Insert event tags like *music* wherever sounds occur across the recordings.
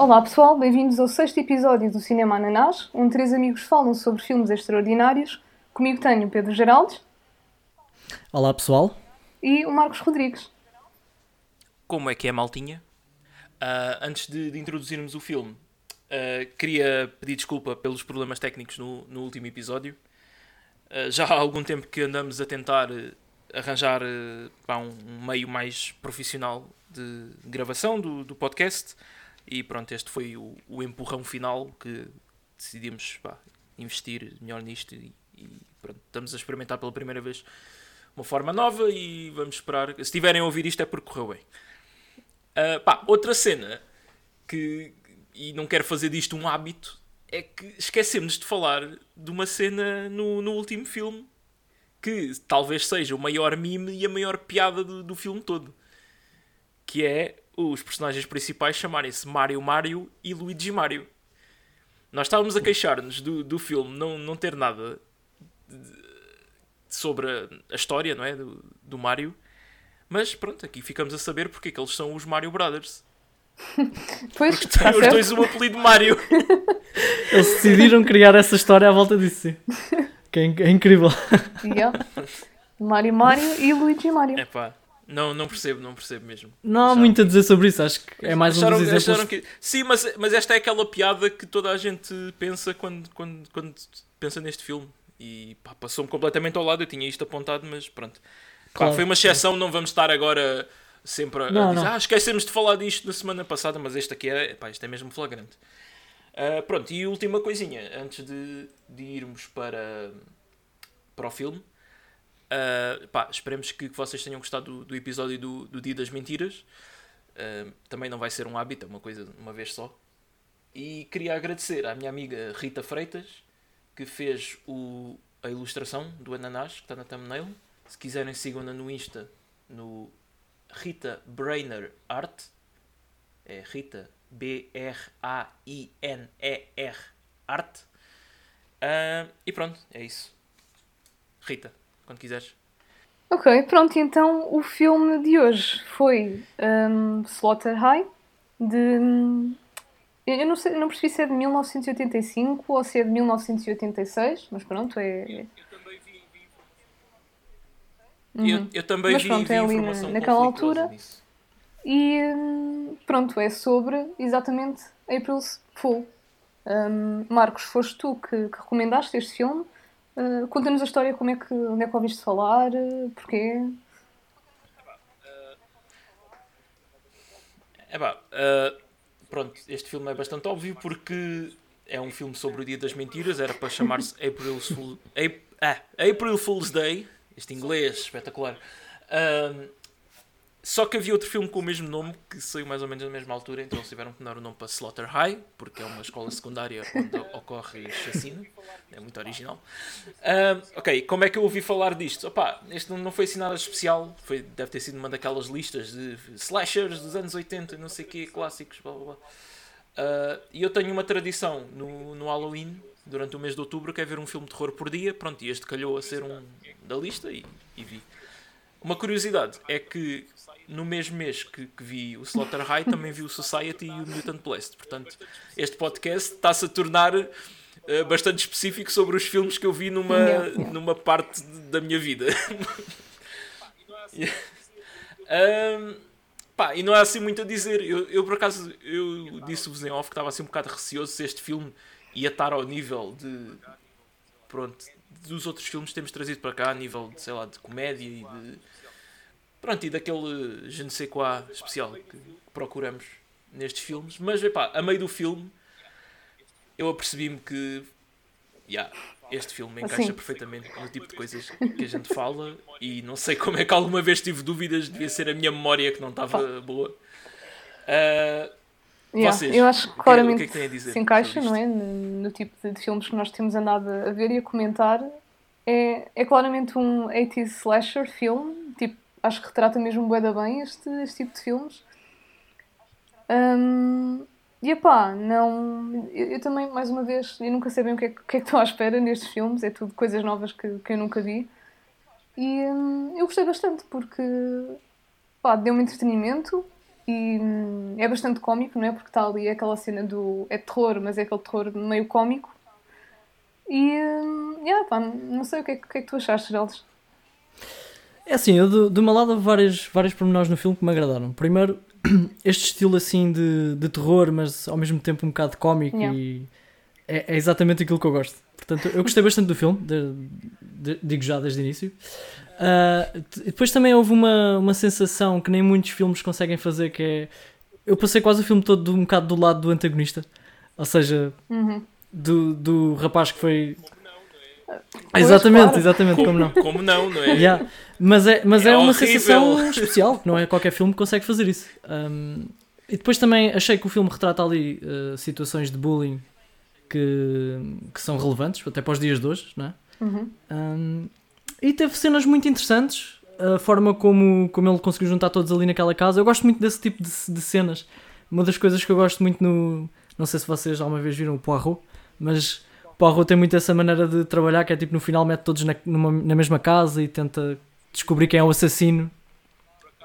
Olá pessoal, bem-vindos ao sexto episódio do Cinema Ananás, onde três amigos falam sobre filmes extraordinários. Comigo tenho o Pedro Geraldes. Olá pessoal. E o Marcos Rodrigues. Como é que é, maltinha? Uh, antes de, de, introduzirmos o filme, uh, queria pedir desculpa pelos problemas técnicos no, no último episódio. Uh, já há algum tempo que andamos a tentar arranjar pá, um, um, meio mais profissional de gravação do, do podcast e pronto, este foi o, o empurrão final que decidimos pá, investir melhor nisto e, e pronto, estamos a experimentar pela primeira vez uma forma nova e vamos esperar. Se tiverem a ouvir isto é porque correu bem. Uh, pá, outra cena que, e não quero fazer disto um hábito, é que esquecemos de falar de uma cena no, no último filme que talvez seja o maior mime e a maior piada do, do filme todo. Que é os personagens principais chamarem-se Mario Mario e Luigi Mario. Nós estávamos a queixar-nos do, do filme não, não ter nada de, sobre a, a, história não é? do, do Mario, mas pronto, aqui ficamos a saber porque é que eles são os Mario Brothers. *laughs* Pois, porque têm os dois o apelido Mario. *laughs* Eles decidiram criar essa história à volta disso. *laughs* Que é, é incrível. Yeah. Mario Mario e Luigi Mario. É pá. Não, não percebo, não percebo mesmo. Não há acharam muito a dizer sobre isso, acho que é mais acharam, um dos exemplos. Que... Sim, mas, mas esta é aquela piada que toda a gente pensa quando, quando, quando pensa neste filme. E passou-me completamente ao lado, eu tinha isto apontado, mas pronto. Claro. Pá, foi uma exceção, não vamos estar agora sempre a, não, a dizer, não. ah, esquecemos de falar disto na semana passada, mas este aqui é, pá, este é mesmo flagrante. Uh, pronto, e última coisinha, antes de, de irmos para, para o filme. Uh, pá, esperemos que, que, vocês tenham gostado do, do episódio do, do, Dia das Mentiras. Uh, também não vai ser um hábito, é uma coisa uma vez só. E queria agradecer à minha amiga Rita Freitas, que fez o, a ilustração do ananás, que está na thumbnail. Se quiserem, sigam-na no Insta, no Rita Brainer Art. É Rita B-R-A-I-N-E-R Art. Uh, e pronto, é isso. Rita, quando quiseres. Ok, pronto, então o filme de hoje foi um, Slaughter High, de. Eu não, sei, não percebi se é de 1985 ou se é de 1986, mas pronto, é. Uhum. Eu, eu, também mas, pronto, vi, vi é ali na, naquela altura. Nisso. E pronto, é sobre exatamente April Fool. Um, Marcos, foste tu que, que recomendaste este filme Uh, Conta-nos a história, como é que, onde é que ouviste falar, uh, porquê? É pá, uh, pronto, este filme é bastante óbvio porque é um filme sobre o Dia das Mentiras, era para chamar-se *laughs* April, Fool, April, ah, April Fool's Day, este inglês espetacular. Uh, só que havia outro filme com o mesmo nome que saiu mais ou menos na mesma altura, então eles tiveram que dar o nome para Slaughter High, porque é uma escola secundária onde ocorre chacina. É muito original. Ok, como é que eu ouvi falar disto? Opa, este não foi assim nada especial, foi, deve ter sido uma daquelas listas de slashers dos anos 80, não sei o que, clássicos, blá blá blá. Uh, e eu tenho uma tradição no, no Halloween, durante o mês de outubro, que é ver um filme de terror por dia. Pronto, e este calhou a ser um da lista e, e vi. Uma curiosidade é que no mesmo mês que, que, vi o Slaughter High, também vi o Society e o Mutant Blast. Portanto, este podcast está-se a tornar uh, bastante específico sobre os filmes que eu vi numa, numa parte da minha vida. *laughs* um, pá, e não há assim muito a dizer. Eu, eu por acaso, eu disse-vos em off que estava assim um bocado receoso se este filme ia estar ao nível de. Pronto, dos outros filmes que temos trazido para cá, a nível de, sei lá, de comédia e de Pronto, e daquele je ne sais quoi especial que procuramos nestes filmes. Mas, epá, a meio do filme, eu apercebi-me que yeah, este filme encaixa assim. perfeitamente no tipo de coisas que a gente fala e não sei como é que alguma vez tive dúvidas, devia ser a minha memória que não estava boa. Uh, yeah, vocês, eu acho que claramente que, é que se encaixa não é? No, no, tipo de filmes que nós temos andado a ver e a comentar. É, é claramente um 80s slasher filme, tipo acho que retrata mesmo bué bem este, este tipo de filmes. Um, e pá, não. Eu, eu, também, mais uma vez, eu nunca sei bem o que é, que, é que estou à espera nestes filmes, é tudo coisas novas que, que eu nunca vi. E hum, eu gostei bastante porque pá, deu-me entretenimento e hum, é bastante cómico, não é? Porque está ali aquela cena do. é terror, mas é aquele terror meio cómico. E. hum, yeah, pá, não sei o que é, o que, é que tu achaste, Geraldes. É assim, eu do, do meu lado houve vários, vários pormenores no filme que me agradaram. Primeiro, *clears throat* este estilo assim de, de terror, mas ao mesmo tempo um bocado cómico Yeah. e é, é exatamente aquilo que eu gosto. Portanto, eu gostei bastante do filme, de- de- digo já desde o início. T- depois também houve uma, uma sensação que nem muitos filmes conseguem fazer, que é... Eu passei quase o filme todo do- um bocado do lado do antagonista. Ou seja, Uhum. do, do rapaz que foi... Pois, exatamente, claro. exatamente, como não. *laughs* Como não, não é? Yeah. Mas é, mas é, É uma horrível. sensação *laughs* especial, não é qualquer filme que consegue fazer isso. Um, e depois também achei que o filme retrata ali uh, situações de bullying que, que são relevantes, até para os dias de hoje, não é? Uhum. Um, e teve cenas muito interessantes, a forma como, como ele conseguiu juntar todos ali naquela casa. Eu gosto muito desse tipo de, de cenas. Uma das coisas que eu gosto muito no. Não sei se vocês alguma vez viram o Poirot, mas Poirot tem muito essa maneira de trabalhar que é tipo no final mete todos na, numa- na mesma casa e tenta descobrir quem é o assassino.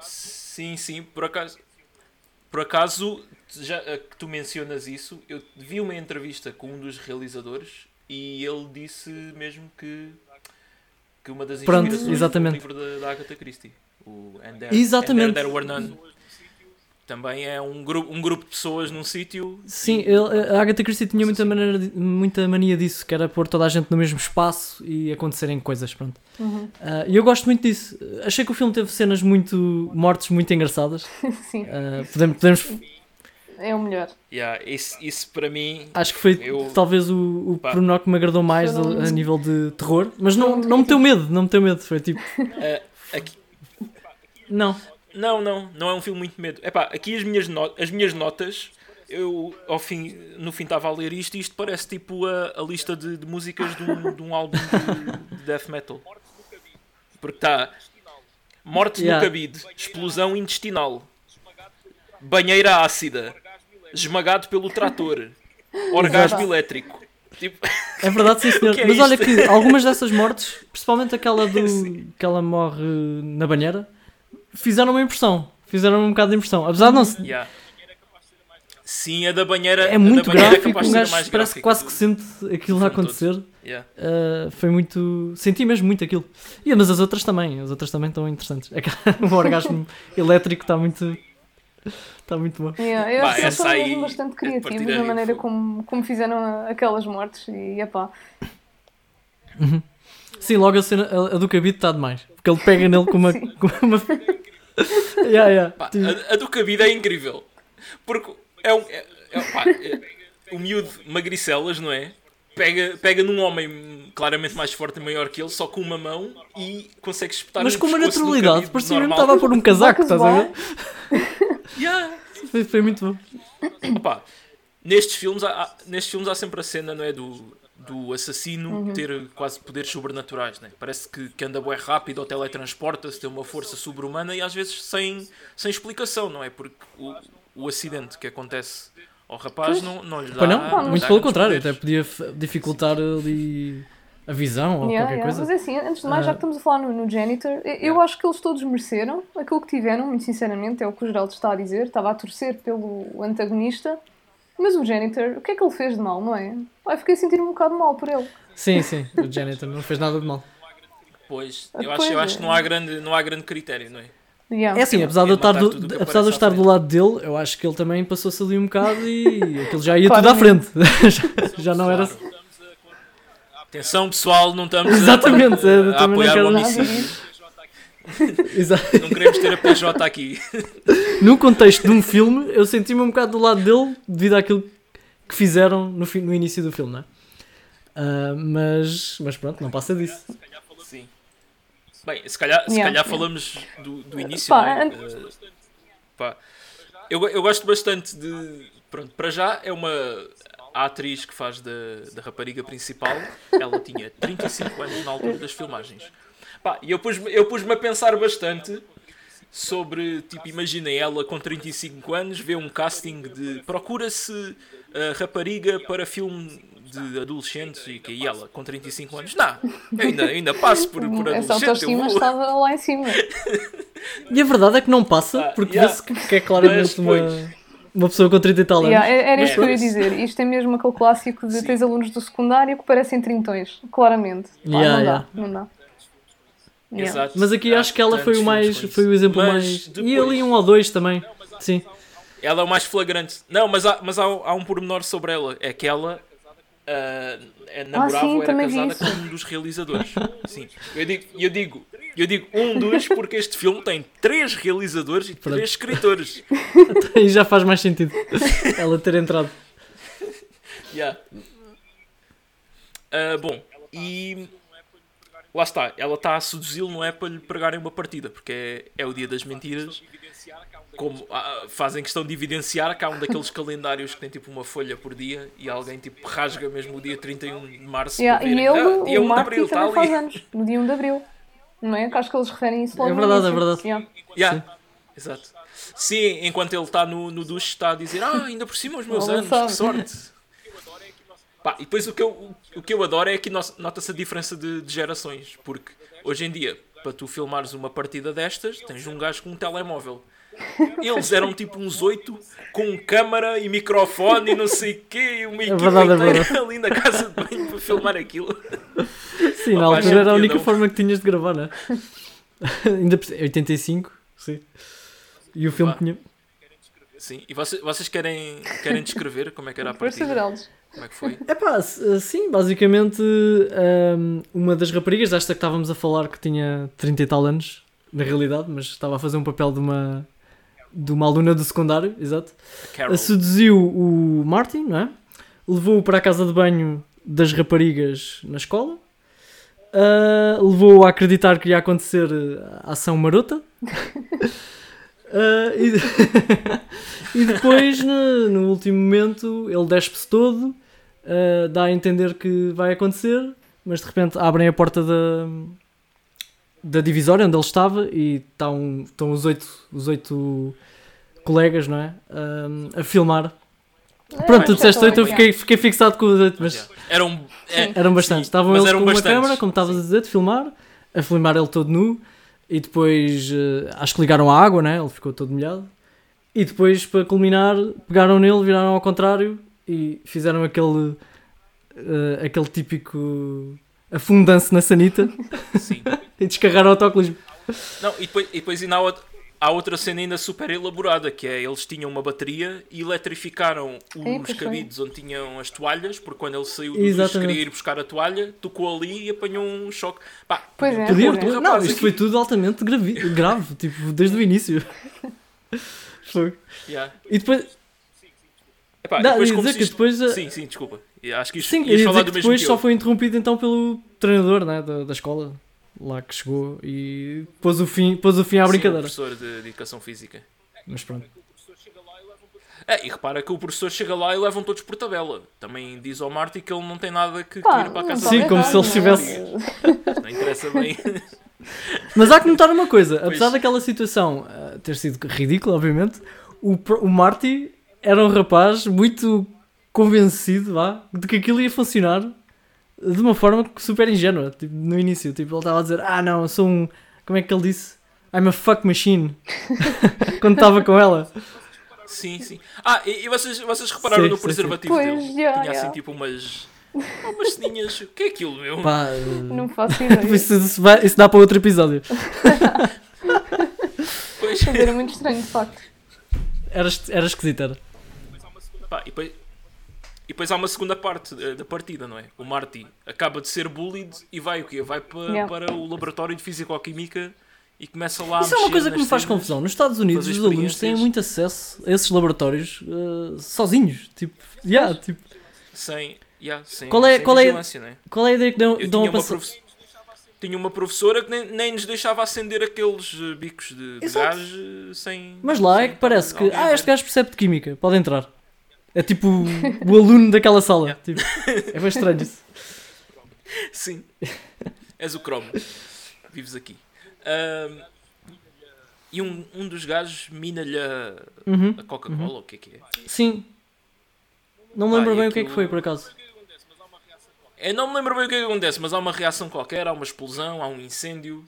Sim, sim, por acaso. Por acaso, já eh, que tu mencionas isso, eu vi uma entrevista com um dos realizadores e ele disse mesmo que, que uma das Pronto, inspirações exatamente. foi o livro da, da Agatha Christie. O And There, Exatamente. And There, There Were None. Também é um grupo, um grupo de pessoas num sítio. Sim, ele- a Agatha Christie tinha muita, maneira muita mania disso, que era pôr toda a gente no mesmo espaço e acontecerem coisas, pronto. Uhum. Ah, E eu gosto muito disso. Achei que o filme teve cenas muito mortes muito engraçadas. *laughs* Sim, Ah, podemos, podemos é o melhor. Yeah, isso, isso para mim. Acho que foi Eu- talvez o, o Pá. pormenor que me agradou mais não- a, a nível de terror, mas não, Não- não me deu medo, não me deu medo. Foi tipo, eh, *laughs* aqui, não, Não, não, não é um filme muito medo. Epá, aqui as minhas, no- as minhas notas, eu ao fim, no fim estava a ler isto e isto parece tipo a, a lista de, de músicas de um, de um álbum de, de death metal. Porque está Morte Yeah. no cabide, explosão intestinal, banheira ácida, esmagado pelo trator, orgasmo elétrico. Tipo, é verdade, sim *laughs* senhor. É mas olha isto? que algumas dessas mortes, principalmente aquela do *laughs* que ela morre na banheira, fizeram uma impressão. Fizeram um bocado de impressão. Apesar de não se- yeah. Sim, a da banheira é muito banheira gráfico, um gajo mais parece que quase do- que sente aquilo a acontecer. Yeah. Uh, foi muito. Senti mesmo muito aquilo. E, mas as outras também, as outras também estão interessantes. Aquela- *laughs* o orgasmo elétrico está muito. Está muito bom. Yeah, eu Pá, acho que eles bastante a criativos na maneira como, como fizeram aquelas mortes e epá. Sim, logo a cena a, a do cabide está demais. Porque ele pega nele com uma. *laughs* Sim. Com uma... *laughs* yeah, yeah. Pá, a, a do cabide é incrível. Porque é um. É, é- pá, é- o miúdo magricelas, não é? Pega, pega num homem claramente mais forte e maior que ele, só com uma mão e consegue espetar mas um com uma naturalidade, parecia mesmo que estava a pôr um casaco, estás a ver? *laughs* *laughs* Yeah. Foi, foi muito bom. Opa, nestes filmes, há, há- nestes filmes há sempre a cena, não é? Do, do assassino Uhum. ter quase poderes sobrenaturais, né? Parece que, que anda bem rápido ou teletransporta-se, tem uma força sobre-humana e às vezes sem, sem explicação, não é? Porque o, o acidente que acontece ao rapaz não, não lhe dá. Pois não, mas- muito dá pelo contrário, até podia dificultar ali a visão ou Yeah, qualquer yeah. coisa. Mas é assim, antes de mais, já Ah. que estamos a falar no, no Janitor, eu- eu acho que eles todos mereceram aquilo que tiveram, muito sinceramente, é o que o Geraldo está a dizer. Estava a torcer pelo antagonista, mas o Janitor, o que é que ele fez de mal, não é? Eu fiquei a sentir um bocado mal por ele. Sim, sim, o janitor não fez nada de mal. Pois, Ah, eu acho, pois eu é. acho que não há grande, não há grande critério, não é? Yeah. É assim, apesar de, é eu estar do, que apesar de eu estar do lado dele, eu acho que ele também passou-se ali um bocado e *laughs* aquilo já ia tudo à frente. *laughs* já, já não era. Atenção pessoal, não estamos a- *laughs* Exatamente, a, também não apoiar o homicídio. Não queremos ter a PJ aqui. No contexto de um filme, eu senti-me um bocado do lado dele devido àquilo que fizeram no, no início do filme, não é? Ah, mas, mas pronto, não passa disso. Sim. Bem, se calhar, se Yeah, calhar falamos do, do início, Pá, é? Eh, pá, eu, eu gosto bastante de. Pronto, para já é uma. A atriz que faz da, da rapariga principal, ela tinha 35 anos na altura das filmagens. Pá, e eu pus-me eu pus a pensar bastante sobre, tipo, imagina ela com 35 anos, vê um casting de procura-se a rapariga para filme de adolescentes e que e ela com 35 anos, não, ainda, ainda passo por, por Essa adolescente. eu autoestima vou. estava lá em cima. *laughs* E a verdade é que não passa, Ah, porque yeah. vê-se que, que é claramente uma, uma pessoa com 30 e tal anos. Yeah, é- era isso que eu ia Mas- dizer. Isto é mesmo aquele clássico de Sim. tens alunos do secundário que parecem trintões, claramente. Pá, Yeah, não yeah. dá, não dá. Yeah. Mas aqui Há acho que ela foi o mais. Foi o exemplo Mas mais. E depois- ali um ou dois também. Sim. Ela é o mais flagrante. Não, mas há, mas há, há um pormenor sobre ela. É que ela ah, é namorava sim, ou era também vi casada com um dos realizadores. Sim. Eu digo, eu digo, eu digo um dos porque este filme tem três realizadores e três escritores. *laughs* Aí já faz mais sentido ela ter entrado. *laughs* Yeah. Ah, bom, e lá está, ela está a seduzi-lo, não é para lhe pregarem uma partida, porque é, é o dia das mentiras. Como ah, fazem questão de evidenciar que há um daqueles calendários que tem tipo uma folha por dia e alguém tipo rasga mesmo o dia 31 de março. Yeah, E ele, "Ah, dia 1 o de Marty, abril, também está faz ali. anos, no dia 1 de Abril. Não é? Que acho que eles referem isso logo É verdade, é verdade. Yeah. Yeah, Exato. Sim, enquanto ele está no, no duche está a dizer Ah, ainda por cima os meus anos, sabe. que sorte. *laughs* Pá, e depois o que, eu, o que eu adoro é que no- nota-se a diferença de, de gerações. Porque hoje em dia, para tu filmares uma partida destas, tens um gajo com um telemóvel. Eles eram tipo uns oito com câmara e microfone e não sei o quê, e uma equipa verdade, é inteira verdade. *laughs* ali na casa de banho para filmar aquilo. Sim, na Opa, altura era a única não- forma que tinhas de gravar, não é? *laughs* Ainda por- 85, sim. E o filme Pá. tinha. Sim, e vocês, vocês querem, querem descrever como é que era a partida? Como é que foi? *laughs* É pá, sim, basicamente hum, uma das raparigas, esta que estávamos a falar que tinha 30 e tal anos, na realidade, mas estava a fazer um papel de uma, de uma aluna do secundário, exato. Carol. Seduziu o Martin, não é? Levou-o para a casa de banho das raparigas na escola. Ah, Levou-o a acreditar que ia acontecer a ação marota. Ah, *laughs* e, *laughs* e depois, no, no último momento, ele despe-se todo, ah, dá a entender que vai acontecer, mas de repente abrem a porta da, da divisória onde ele estava e tá um- estão os oito, os oito colegas, não é? Ah, a filmar. Pronto, tu disseste tá oito, eu fiquei, fiquei fixado com os oito, mas. Eram, é, eram bastantes. sim, Estavam eles eram com uma bastantes. câmera, como estavas a dizer, de filmar, a filmar ele todo nu, e depois eh, acho que ligaram a água, né? ele ficou todo molhado. E depois, para culminar, pegaram nele, viraram ao contrário e fizeram aquele, eh, aquele típico afundance na sanita Sim. *laughs* e descarregaram o autocolismo. Não, e depois, e depois ainda há, outra, há outra cena ainda super elaborada, que é eles tinham uma bateria e eletrificaram os foi. cabides onde tinham as toalhas, porque quando ele saiu do Exatamente. queria ir buscar a toalha, tocou ali e apanhou um choque. Pá, Pois é, pois é. rapaz não, isto aqui. foi tudo altamente gravi- grave, tipo, desde o início. *laughs* Foi. yeah. E depois, Epá, Não, depois dizer que isto- depois, eh, Sim, sim, desculpa. Acho que isto Sim, ias falar dizer do que mesmo depois que só foi interrompido então pelo treinador né, da, da escola, lá que chegou e pôs o fim, pôs o fim à Sim, o brincadeira. professor de, de Educação Física. Mas pronto. É, e repara que o professor chega lá e levam todos por tabela. Também diz ao Marty que ele não tem nada que, que Pá, ir para a casa Sim, como se ele estivesse- Não interessa bem. *laughs* Mas há que notar uma coisa, apesar Pois. daquela situação ah, ter sido ridícula, obviamente, o, o Marty era um rapaz muito convencido vá, de que aquilo ia funcionar de uma forma super ingênua, tipo, no início. Tipo, ele estava a dizer, ah não, eu sou um. Como é que ele disse? I'm a fuck machine. *laughs* Quando estava com ela. Sim, sim. Ah, e, e vocês, vocês repararam Sim, no sim, preservativo sim. dele? Pois, Tinha assim yeah. tipo umas. umas ceninhas. O que é aquilo, meu? Pá, Não faço ideia. *laughs* isso, isso vai- isso dá para outro episódio. *laughs* Pois. Era muito estranho, de facto. Era, era esquisito, era. Pá, e, depois, e depois há uma segunda parte eh, da partida, não é? O Marty acaba de ser bullied e vai o quê? Vai para, Yeah. para o laboratório de Fisicoquímica e começa lá a Isso é uma coisa que me faz confusão. Nos Estados Unidos, os alunos têm muito acesso a esses laboratórios eh, sozinhos. Tipo, yeah, tipo, Sem, yeah, sem, Qual é- sem qual é- vigilância, não é? qual é a ideia que dão, Eu dão tinha a uma, passar? profe- tinha uma professora que nem, nem nos deixava acender aqueles eh, bicos de, de gás sem. Mas lá é sem que parece que, ah, este gajo percebe de química, pode entrar. É tipo o aluno daquela sala. Yeah. Tipo, é bem estranho isso. Sim. És o cromo. Vives aqui. Ahm, e um, um dos gajos mina-lhe a, Uhum. a Coca-Cola, ou o que é que é? Sim. Não me Ah, lembro e bem o que é que aquilo- foi, por acaso. Eu não me lembro bem o que é que acontece, mas há uma reação qualquer, há uma explosão, há um incêndio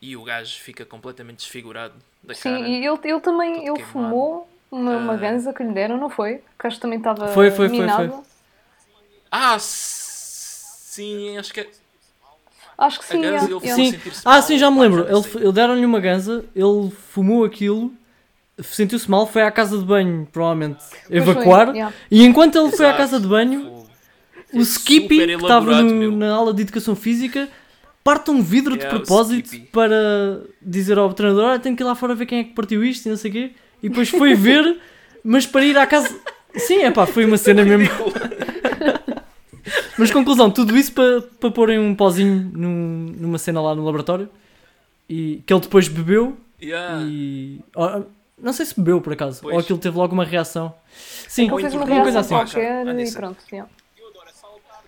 e o gajo fica completamente desfigurado da Sim, cara. e ele, ele também ele queimado. fumou uma, uma Ah. ganza que lhe deram, não foi? Que acho que também estava Foi, foi, foi, minada. foi. Ah, sim, acho que é. Acho que A sim, ganza, yeah, ele. Sim. Ah, mal, sim, já me lembro. Ele, ele deram-lhe uma ganza, ele fumou aquilo, sentiu-se mal, foi à casa de banho, provavelmente, Pois evacuar. foi, yeah. E enquanto ele foi à casa de banho, o É Skippy, que estava no- na aula de educação física, parte um vidro de Yeah, o propósito para dizer ao treinador: Olha, tenho que ir lá fora ver quem é que partiu isto e não sei o quê. E depois foi ver, mas para ir à casa. Sim, é pá, foi uma cena mesmo. Mas conclusão, tudo isso para, para porem um pozinho num- numa cena lá no laboratório e que ele depois bebeu Yeah. e. oh, não sei se bebeu por acaso, ou Pois. aquilo teve logo uma reação. Sim, fez uma Uma coisa assim. qualquer Ah, e pronto. yeah.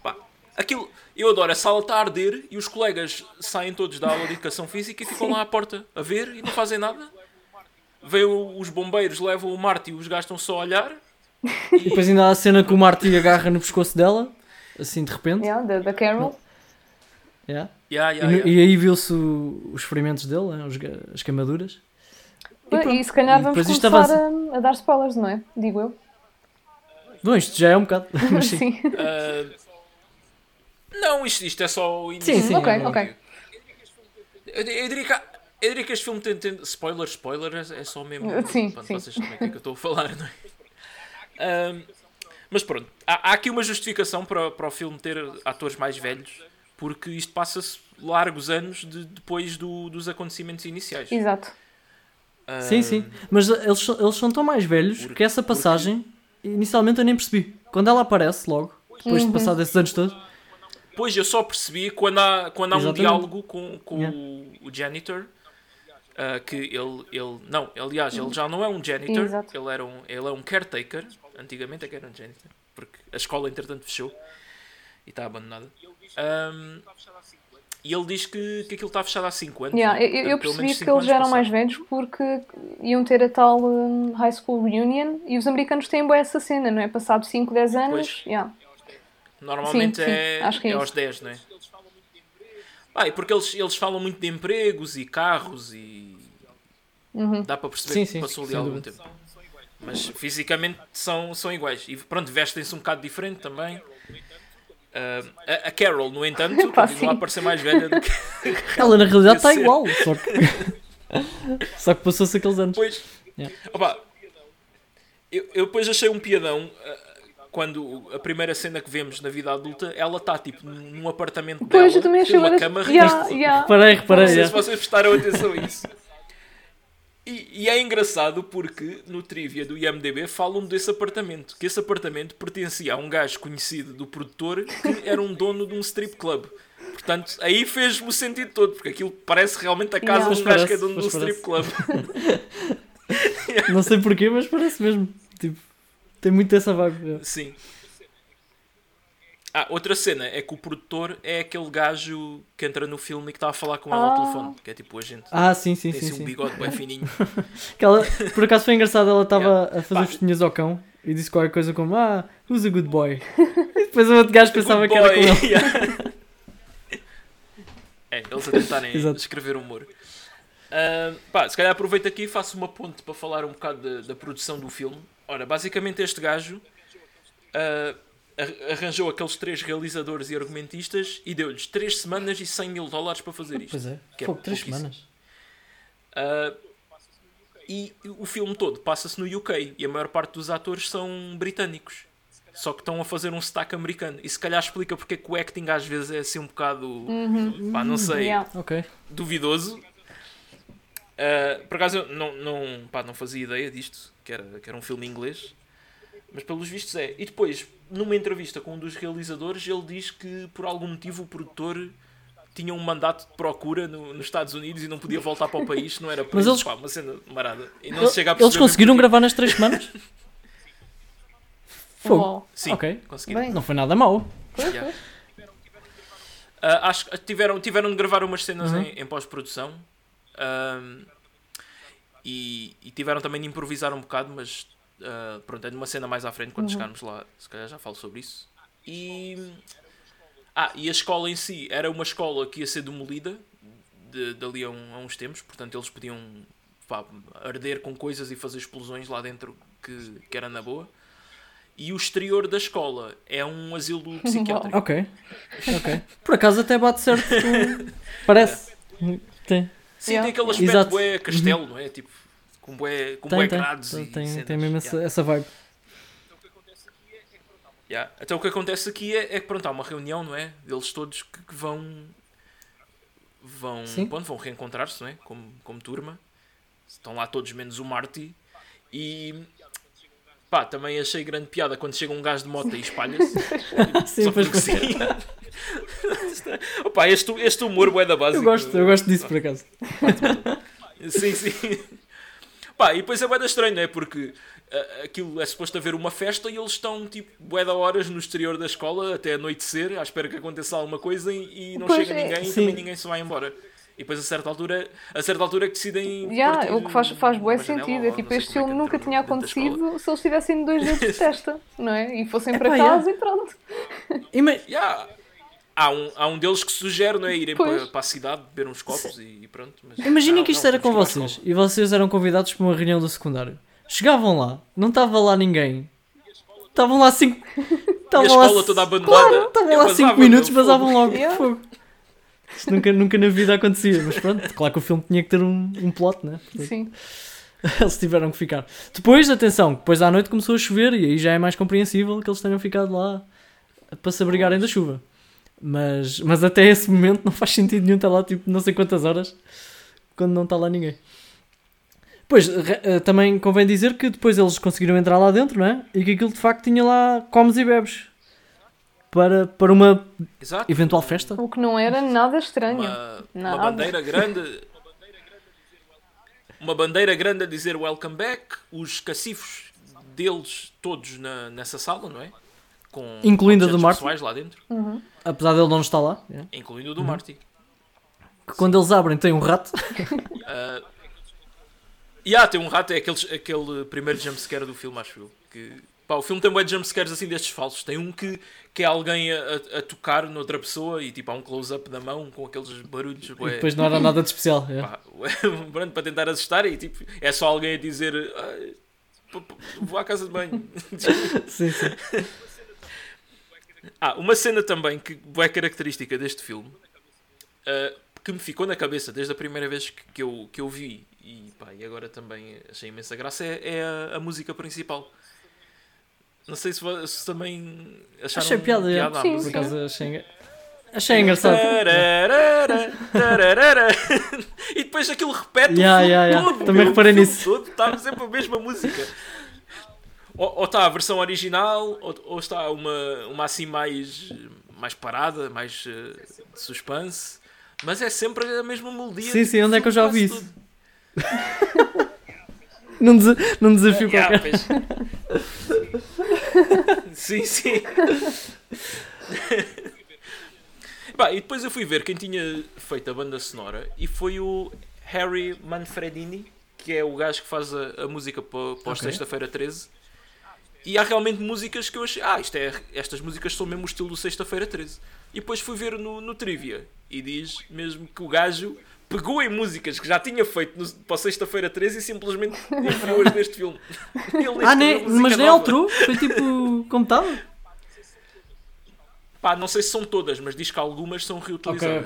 Pá, aquilo, eu adoro, a sala está a arder e os colegas saem todos da aula de educação física e ficam lá à porta a ver e não fazem nada. Vêm o- os bombeiros, levam o Marte e os gajos estão só a olhar. E depois ainda há a cena que o Marty agarra no pescoço dela, assim de repente. Yeah, da, da Carol. Yeah. Yeah, E, yeah, no- yeah. e aí viu-se os ferimentos dele, né, os as queimaduras. E E, se calhar E vamos começar avança. a, a dar spoilers, não é? Digo eu. Bom, isto já é um bocado. *laughs* Mas sim. Sim. Ah, não, isto, isto é só o início. Sim, sim, Ok, é ok. Eu, eu diria que, há- eu diria que este filme tem, tem spoiler, spoiler é, é só mesmo *laughs* Sim, para sim. vocês saberem o que é que eu estou a falar, não é? Ahm, mas pronto, há, há aqui uma justificação para, para o filme ter atores mais velhos, porque isto passa-se largos anos de- depois do- dos acontecimentos iniciais. Exato. Ahm, Sim, sim. Mas eles, são- eles são tão mais velhos Porque- que essa passagem, inicialmente eu nem percebi. Quando ela aparece logo, depois Uhum. de passar desses anos todos, Pois eu só percebi quando há, quando há um diálogo com, com Yeah. o, o janitor. Ah, que ele, ele. Não, aliás, ele já não é um janitor, Exato. ele, era um, ele é um caretaker. Antigamente é que era um janitor, porque a escola entretanto fechou e está abandonada. Ahm, e ele diz que, que aquilo está fechado há 5 anos. Yeah, eu, eu percebi que eles já eram mais velhos porque iam ter a tal hum, High School Reunion e os americanos têm boa essa cena, não é? Passado 5, 10 anos. Yeah. Normalmente Sim, sim, é, que é é aos 10, não é? Ah, e porque eles, eles falam muito de empregos e carros e. Uhum. Dá para perceber Sim, que passou ali algum tempo. Mas fisicamente são, são iguais. E pronto, vestem-se um bocado diferente também. Ah, a, a Carol, no entanto, *laughs* Pá, continua a sim. parecer mais velha do que. *laughs* ela na realidade está igual, só que. *laughs* só que passou-se aqueles anos. Depois. Yeah. Opa, eu, eu depois achei um piadão. Quando a primeira cena que vemos na vida adulta, ela está tipo num apartamento Pois, dela, tem uma cama Yeah, ridícula. yeah. Reparei, reparei. Não sei se vocês prestaram atenção a isso. E, e é engraçado porque no trivia do IMDB falam desse apartamento. Que esse apartamento pertencia a um gajo conhecido do produtor que era um dono de um strip club. Portanto, aí fez-me o sentido todo, porque aquilo parece realmente a casa Yeah. de um gajo que é dono de um strip club. *laughs* Não sei porquê, mas parece mesmo. Tipo, tem muito essa vaga. Sim. Ah, outra cena é que o produtor é aquele gajo que entra no filme e que está a falar com ela ao Ah. telefone, que é tipo a gente. Ah, sim, sim, Tem sim. assim um bigode bem fininho. *laughs* Que ela- por acaso foi engraçado, ela estava a fazer festinhas ao cão e disse qualquer coisa como Ah, who's a good boy? *laughs* E depois o outro gajo pensava que era com ele. Yeah. *laughs* é, eles a tentarem Exato. escrever humor. Ah, pá, se calhar aproveito aqui e faço uma ponte para falar um bocado da, da produção do filme. Ora, basicamente este gajo ar- arranjou aqueles três realizadores e argumentistas e deu-lhes 3 semanas e 100 mil dólares para fazer isto. Pois é, Que é três semanas. Ah, e o filme todo passa-se no UK e a maior parte dos atores são britânicos. Só que estão a fazer um sotaque americano. E se calhar explica porque é que o acting às vezes é assim um bocado, pá, não sei, Yeah. Ok. duvidoso. Ah, por acaso eu não, não, pá, não fazia ideia disto, que era, que era um filme inglês. Mas pelos vistos é. E depois, numa entrevista com um dos realizadores, ele diz que por algum motivo o produtor tinha um mandato de procura no- nos Estados Unidos e não podia voltar para o país, não era Mas preso, eles- pá, uma cena marada. E não se chega a Eles conseguiram gravar nas três semanas? *laughs* Fogo. Sim, Ok. conseguiram. Bem. Não foi nada mau. Yeah. Ah, acho que tiveram, tiveram de gravar umas cenas Uhum. em, em pós-produção Ahm, e, e tiveram também de improvisar um bocado, mas ah, pronto, é numa cena mais à frente quando Uhum. chegarmos lá, se calhar já falo sobre isso. E Ah, e a escola em si era uma escola que ia ser demolida de, dali a, um- a uns tempos, portanto eles podiam pá, arder com coisas e fazer explosões lá dentro que, que era na boa. E o exterior da escola é um asilo *laughs* psiquiátrico. Ok. Ok. Por acaso até bate certo. *laughs* Parece. Tem. Sim, Yeah. tem aquele aspecto Exato. bué castelo, não é? Tipo, com bué, com Tem, bué tem. grades Tem, e tem, cenas. tem mesmo essa, Yeah. essa vibe. Yeah. Então o que acontece aqui é, é que pronto, há uma reunião, não é? Deles todos que, que vão vão, Sim. pronto, vão reencontrar-se, não é? Como, como turma. Estão lá todos menos o Marty e pá, também achei grande piada quando chega um gajo de moto e espalha-se. *laughs* Sim, Só porque sim. *laughs* Opa, este, este humor bué da básico. Eu gosto, eu gosto disso por acaso. Sim, sim. Pá, e depois é bué da estranho, não é? Porque aquilo é suposto haver uma festa e eles estão tipo bué da horas no exterior da escola até anoitecer, à espera que aconteça alguma coisa e, e não Pois chega é. ninguém e Sim. também ninguém se vai embora. E depois a certa altura, a certa altura é que decidem. Já, partir o que faz, faz janela, sentido. ou É tipo, este é filme que nunca tinha acontecido se eles tivessem dois dedos de *laughs* testa, não é? E fossem para Epá, casa yeah. e pronto. Ima- Yeah. Há, um, há um deles que sugere não é? irem para, para a cidade beber uns copos e, e pronto. Mas, Imaginem que isto não, era com vocês e vocês eram convidados para uma reunião do secundário. Chegavam lá, não estava lá ninguém. Estavam lá cinco. *laughs* escola. E a Estavam lá escola toda abandonada. Claro, estavam lá 5 minutos, vazavam logo. Yeah. Fogo. Isto nunca, nunca na vida acontecia, mas pronto, claro que o filme tinha que ter um, um plot, né? Portanto, Sim. *laughs* Eles tiveram que ficar. Depois, atenção, depois à noite começou a chover e aí já é mais compreensível que eles tenham ficado lá para se abrigarem da chuva. Mas, mas até esse momento não faz sentido nenhum estar lá tipo não sei quantas horas quando não está lá ninguém. Pois, eh, também convém dizer que depois eles conseguiram entrar lá dentro, não é? E que aquilo de facto tinha lá comes e bebes para, para uma Exato. eventual festa. O que não era nada estranho. uma, uma Nada. bandeira grande uma bandeira grande a dizer welcome back os cacifos deles todos na, nessa sala não é com Incluindo a do Marty. pessoais lá dentro Apesar dele não estar lá. é. incluindo o do Marty Que quando eles abrem tem um rato. e *laughs* ah, tem um rato é aqueles, aquele primeiro jumpscare do filme acho eu que pá, o filme tem bué de jumpscares assim destes falsos tem um que, que é alguém a, a- tocar noutra pessoa e tipo há um close-up da mão com aqueles barulhos E depois não era nada de especial. é. Pá, *laughs* pronto, para tentar assustar e tipo, é só alguém a dizer "Ai, p- p- vou à casa de banho. *laughs* Sim, sim. Ah, uma cena também que é característica deste filme ah, que me ficou na cabeça desde a primeira vez que, que eu, que eu vi e, pá, e agora também achei imensa graça é, é a, a música principal. Não sei se, se também acharam Achei piada, é. à Sim. Por acaso achei, achei engraçado. Tararara, tararara. *laughs* e depois aquilo repete Yeah, o filme yeah, yeah. todo. Também reparei nisso. Todo, está sempre a mesma música. Ou, ou está a versão original, ou, ou está uma, uma assim mais, mais parada, mais eh, de suspense. Mas é sempre a mesma melodia. Sim, sim, onde é que eu já ouvi isso? *laughs* Num, desa- num desafio Yeah, qualquer. *laughs* sim, sim. *laughs* Bah, e depois eu fui ver quem tinha feito a banda sonora e foi o Harry Manfredini, que é o gajo que faz a, a música para, para os Ok. Sexta-feira 13. E há realmente músicas que eu achei, ah, isto é, estas músicas são mesmo o estilo do Sexta-feira 13. E depois fui ver no, no Trivia e diz mesmo que o gajo pegou em músicas que já tinha feito no, para o Sexta-feira 13 e simplesmente enfiou-as neste filme. *laughs* Ele Ah, nem, música mas nem alterou? Foi tipo como estava? Pá, não sei se são todas, mas diz que algumas são reutilizadas.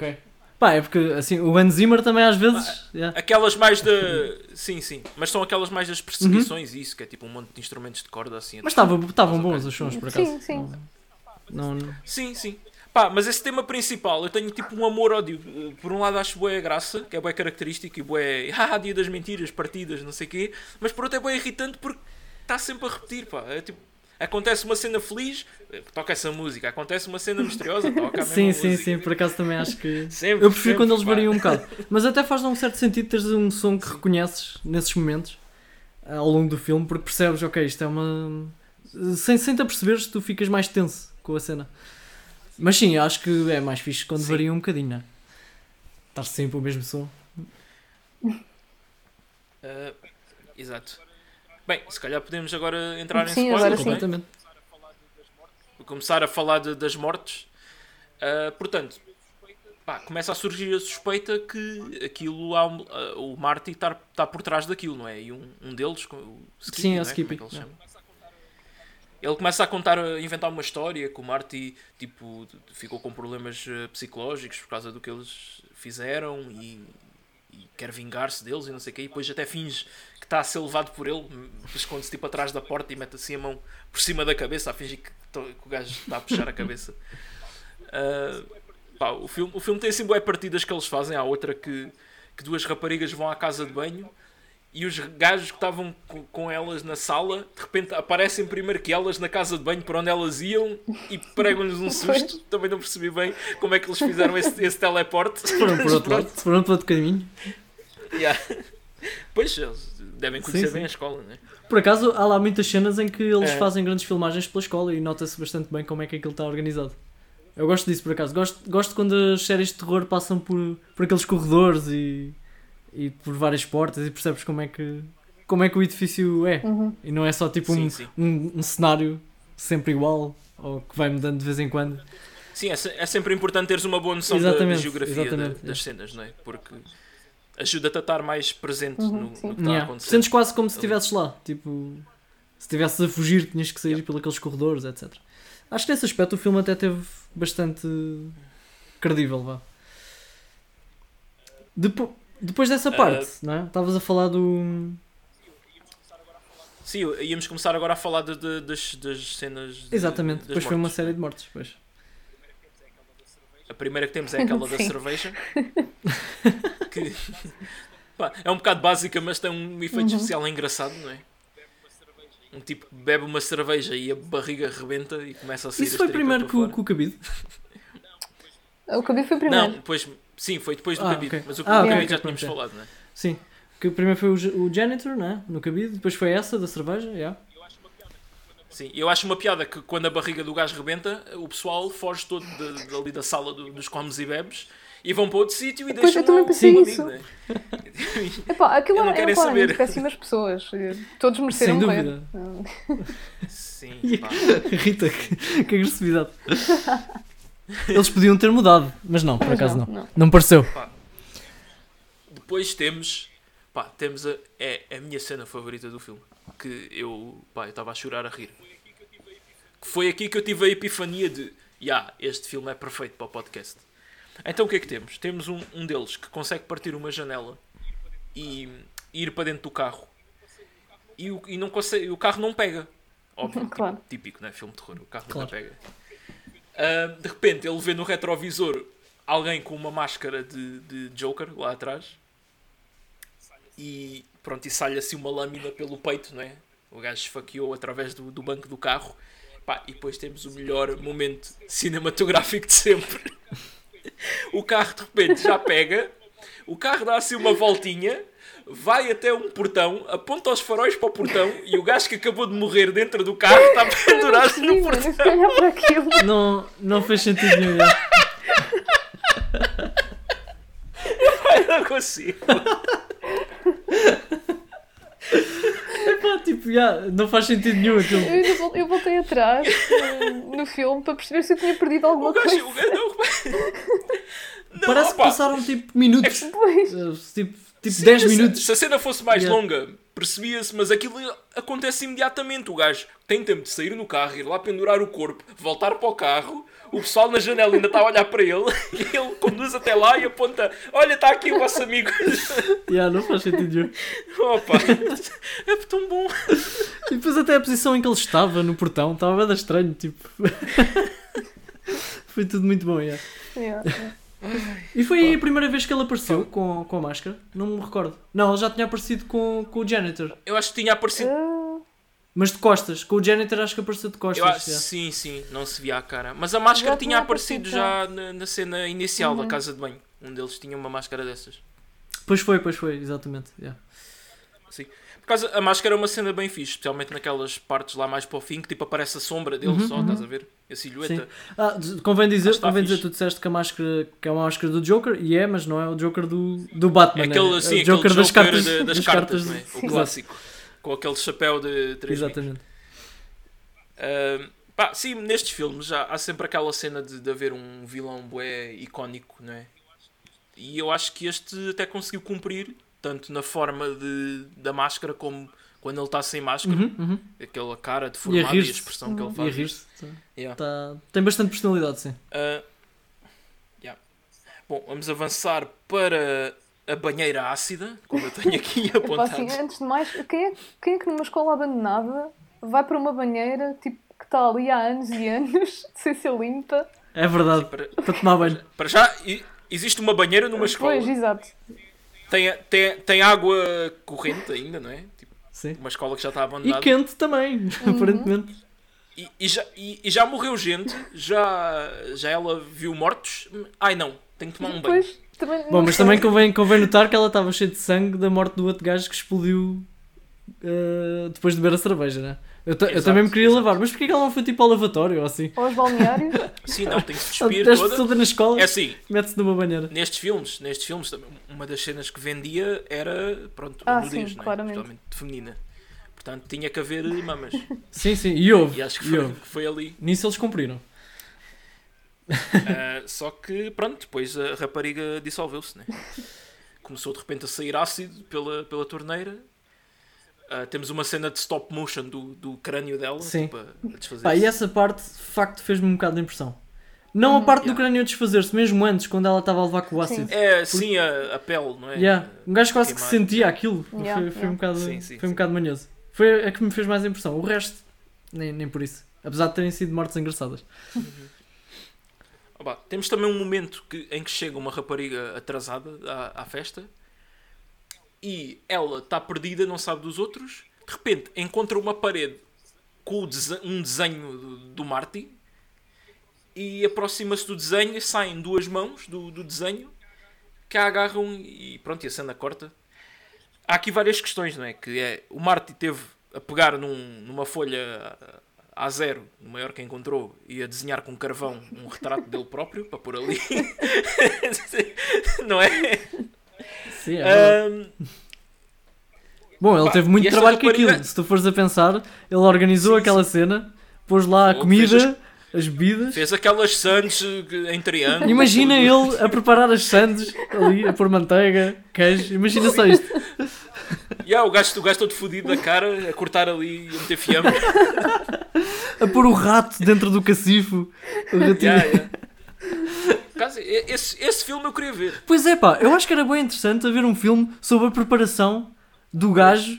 Pá, é porque assim, o Hans Zimmer também às vezes. yeah. Aquelas mais da. *laughs* Sim, sim. Mas são aquelas mais das perseguições Uhum. e isso, que é tipo um monte de instrumentos de corda assim. Mas estavam estavam bons os sons, por acaso. Sim, sim. Não, não- Sim, sim. Pá, mas esse tema principal, eu tenho tipo um amor-ódio. Uh, Por um lado acho boa graça, que é boa característico e boa. *laughs* Ah, dia das mentiras, partidas, não sei o quê. Mas por outro é boa irritante porque está sempre a repetir, pá. É tipo. Acontece uma cena feliz, toca essa música. Acontece uma cena misteriosa, toca a Sim, sim, música. sim, por acaso também acho que. *laughs* Sempre, Eu prefiro sempre, quando eles variam um bocado. Mas até faz um certo sentido teres um som que reconheces nesses momentos ao longo do filme, porque percebes, ok, isto é uma. Sem, sem te aperceberes, tu ficas mais tenso com a cena. Mas sim, acho que é mais fixe quando Sim. varia um bocadinho, não é? Estar sempre o mesmo som. Ah, exato. Bem, se calhar podemos agora entrar em Sim, spoilers, agora não é? sim. Completamente. Vou começar a falar de- das mortes. Uh, portanto, pá, começa a surgir a suspeita que aquilo há um- uh, o Marty está tá por trás daquilo, não é? E um, um deles, o Skippy, Sim, é o Skippy, é que ele, é. chama? ele começa a contar, a inventar uma história que o Marty tipo, ficou com problemas uh, psicológicos por causa do que eles fizeram e, e quer vingar-se deles e não sei o quê. E depois até finge que está a ser levado por ele, esconde-se tipo atrás da porta e mete assim a mão por cima da cabeça a fingir que, que o gajo está a puxar a cabeça. Uh, *laughs* pá, o, filme, o filme tem assim boas partidas que eles fazem. Há outra que, que duas raparigas vão à casa de banho e os gajos que estavam co- com elas na sala de repente aparecem primeiro que elas na casa de banho para onde elas iam e pregam-lhes um *laughs* susto. Também não percebi bem como é que eles fizeram esse, esse teleporte. *laughs* Foram por outro lado, foram por outro caminho. yeah. Pois eles devem conhecer Sim, bem sim. a escola, né? Por acaso, há lá muitas cenas em que eles É. fazem grandes filmagens pela escola e nota-se bastante bem como é que aquilo está organizado. Eu gosto disso, por acaso. Gosto, gosto quando as séries de terror passam por, por aqueles corredores e, e por várias portas e percebes como é que, como é que o edifício é. Uhum. E não é só tipo Sim, um, sim. um, um cenário sempre igual ou que vai mudando de vez em quando. Sim, é, é sempre importante teres uma boa noção da, da Exatamente, geografia da- das é. cenas, não é? Porque ajuda-te a estar mais presente Uhum, no, no que está a Yeah. acontecer. Sentes quase como se estivesses lá. Tipo, se estivesses a fugir, tinhas que sair Yeah. pelos corredores, etc. Acho que nesse aspecto o filme até teve bastante credível, vá. Depo- depois dessa parte, não é? Estavas a falar do. Sim, íamos começar agora a falar de- de- das, das cenas. de- Exatamente, das depois foi uma mortes, série não de mortes. Pois. é? A primeira que temos é *laughs* aquela da cerveja. *laughs* que *laughs* pá, é um bocado básica, mas tem um efeito Uhum. especial engraçado, não é? Um tipo que bebe uma cerveja e a barriga rebenta e começa a sair Isso foi primeiro que que o cabide? O cabelo foi primeiro. Não, depois, sim, foi depois do Ah, cabide. ok. Mas o Ah, cabide ok, já tínhamos é. falado, não é? Sim. Que primeiro foi o, janitor, não é? No cabide, depois foi essa da cerveja, yeah. Sim, eu acho uma piada que quando a barriga do gajo rebenta, o pessoal foge todo de- dali da sala do- dos comes e bebes e vão para outro sítio e Pois, deixam eu também pensei amigo, isso. né? Epá, aquilo *laughs* Eu não é é claramente péssimas pessoas. Todos mereceram Sem dúvida. Sim, *laughs* pá. Rita, que, que agressividade. *laughs* Eles podiam ter mudado, mas não, por Mas acaso não. não, Não, não. pareceu. Depois temos, pá, temos a, é a minha cena favorita do filme, que eu, pá, eu estava a chorar a rir. Que foi aqui que eu tive a epifania de, ya, este filme é perfeito para o podcast. Então o que é que temos? Temos um, um deles que consegue partir uma janela e, e ir para dentro do carro. E o, e não consegue, o carro não pega. Óbvio, *laughs* Claro. tipo, típico, não é? Filme de terror, o carro Claro. não pega. Ah, de repente ele vê no retrovisor alguém com uma máscara de, de Joker lá atrás e pronto, e sai assim uma lâmina pelo peito, não é? O gajo esfaqueou através do, do banco do carro. Pá, e depois temos o melhor momento cinematográfico de sempre. *laughs* O carro de repente já pega, o carro dá assim uma voltinha, vai até um portão, aponta os faróis para o portão e o gajo que acabou de morrer dentro do carro está *laughs* pendurado no portão. eu. Não, não fez sentido nenhum. já. Não consigo. Pá, tipo, já, não faz sentido nenhum aquilo. Eu, eu voltei atrás no filme para perceber se eu tinha perdido alguma O gajo, coisa. o gajo não, *laughs* não Parece que opa, passaram tipo minutos. Eh, Tipo, tipo Sim, 10 se- minutos. Se a cena fosse mais Yeah. longa, percebia-se, mas aquilo acontece imediatamente. O gajo tem tempo de sair no carro, ir lá pendurar o corpo, voltar para o carro. O pessoal na janela ainda está a olhar para ele *laughs* e ele conduz até lá e aponta: Olha, está aqui o vosso amigo. *laughs* Já, não faz sentido. Opa, *laughs* é tão bom. E depois até a posição em que ele estava no portão estava bem estranho, tipo. Foi tudo muito bom, já. Yeah, yeah. E foi aí a primeira vez que ele apareceu com, com a máscara? Não me recordo. Não, ele já tinha aparecido com, com o janitor. Eu acho que tinha aparecido. Ah, Mas de costas. Com o janitor acho que apareceu de costas. Eu acho, já. sim, sim, não se via a cara. Mas a máscara Já tinha tinha aparecido aparecido, já na, na cena inicial da Uhum. casa de banho. Um deles tinha uma máscara dessas. Pois foi, pois foi, exatamente. já. Sim. Por causa, a máscara é uma cena bem fixe, especialmente naquelas partes lá mais para o fim, que tipo aparece a sombra dele Uhum, só, uhum. estás a ver? A silhueta. Sim. Ah, convém dizer, convém dizer, tu disseste que a máscara que é uma máscara do Joker, e é, mas não é o Joker do, do Batman. É aquele, é, assim, o aquele Joker das cartas, de- das, das cartas, cartas é? de- o clássico. Com aquele chapéu de três bicos. Exatamente. Ah, Pá, sim, nestes filmes já há sempre aquela cena de, de haver um vilão bué icónico, não é? E eu acho que este até conseguiu cumprir, tanto na forma de, da máscara como quando ele está sem máscara. Uhum, uhum. Aquela cara E a deformada e, a rir-se. expressão que ele E a faz. rir-se. Yeah. Tá- Tem bastante personalidade, sim. Ah, yeah. Bom, vamos avançar para a banheira ácida, como eu tenho aqui *laughs* Epá, apontado. assim, antes de mais, quem é, quem é que numa escola abandonada vai para uma banheira tipo, que está ali há anos e anos, *laughs* sem ser limpa? É verdade. Para, Para tomar banho. para já, e- existe uma banheira numa escola. Pois, exato. Tem, tem, tem água corrente ainda, não é? Tipo, Sim. uma escola que já está E abandonada. quente também, aparentemente. E, e já, e, e já morreu gente, já, já ela viu mortos. Ai não, tenho que tomar um banho. Depois, também, Bom, mas sei. também convém, convém notar que ela estava cheia de sangue da morte do outro gajo que explodiu uh, depois de beber a cerveja, né? Eu, ta- eu Exato, também me queria exato. lavar, mas porquê que ela não foi tipo ao lavatório ou assim? Aos balneários. *laughs* Sim, não, tem que se despir desce toda. toda na escola, É assim, mete-se numa banheira. nestes filmes, nestes filmes também, uma das cenas que vendia era, pronto, Ah, a nudez, sim, não é? claramente. Totalmente feminina. Portanto, tinha que haver mamas. *laughs* Sim, sim, e houve. E acho que e foi, houve. foi ali. Nisso eles cumpriram. Ah, só que, pronto, depois a rapariga dissolveu-se, né? *laughs* Começou de repente a sair ácido pela, pela torneira. Ah, temos uma cena de stop motion do, do crânio dela, Sim. tipo, a, a desfazer. Pá, e essa parte, de facto, fez-me um bocado de impressão. Não a parte do Yeah. crânio a desfazer-se, mesmo antes, quando ela estava a levar com o ácido. É, sim, a, a pele, não é? Yeah. Um gajo quase que sentia aquilo. Yeah, foi, foi yeah. um bocado, Sim, sim, foi um sim. bocado manhoso. Foi a que me fez mais impressão. O resto, nem, nem por isso. Apesar de terem sido mortes engraçadas. Opa, temos também um momento que- em que chega uma rapariga atrasada à, à festa e ela está perdida, não sabe dos outros. De repente encontra uma parede com um desenho do, Marty e aproxima-se do desenho saem duas mãos do, do desenho que a agarram e pronto, e a cena corta. Há aqui várias questões, não é? Que é o Marty teve a pegar num- numa folha a zero, o maior que encontrou, e a desenhar com carvão um retrato dele próprio para pôr ali. *laughs* não é? Sim, é. Ahm, Bom, ele pá, teve muito trabalho com rapariga- aquilo. Se tu fores a pensar, ele organizou Sim, aquela cena, pôs lá a comida, fez as bebidas. fez aquelas sandes eh, em triângulo. Imagina ele a preparar as sandes ali, a pôr manteiga, queijo. Imagina só isto. *laughs* Yeah, o, gajo, o gajo todo fodido da cara, a cortar ali e a meter fiambre. *laughs* A pôr o rato dentro do cacifo. O ratinho. Yeah, yeah. E- Esse, esse filme eu queria ver. Pois é, pá, eu acho que era bem interessante haver um filme sobre a preparação do gajo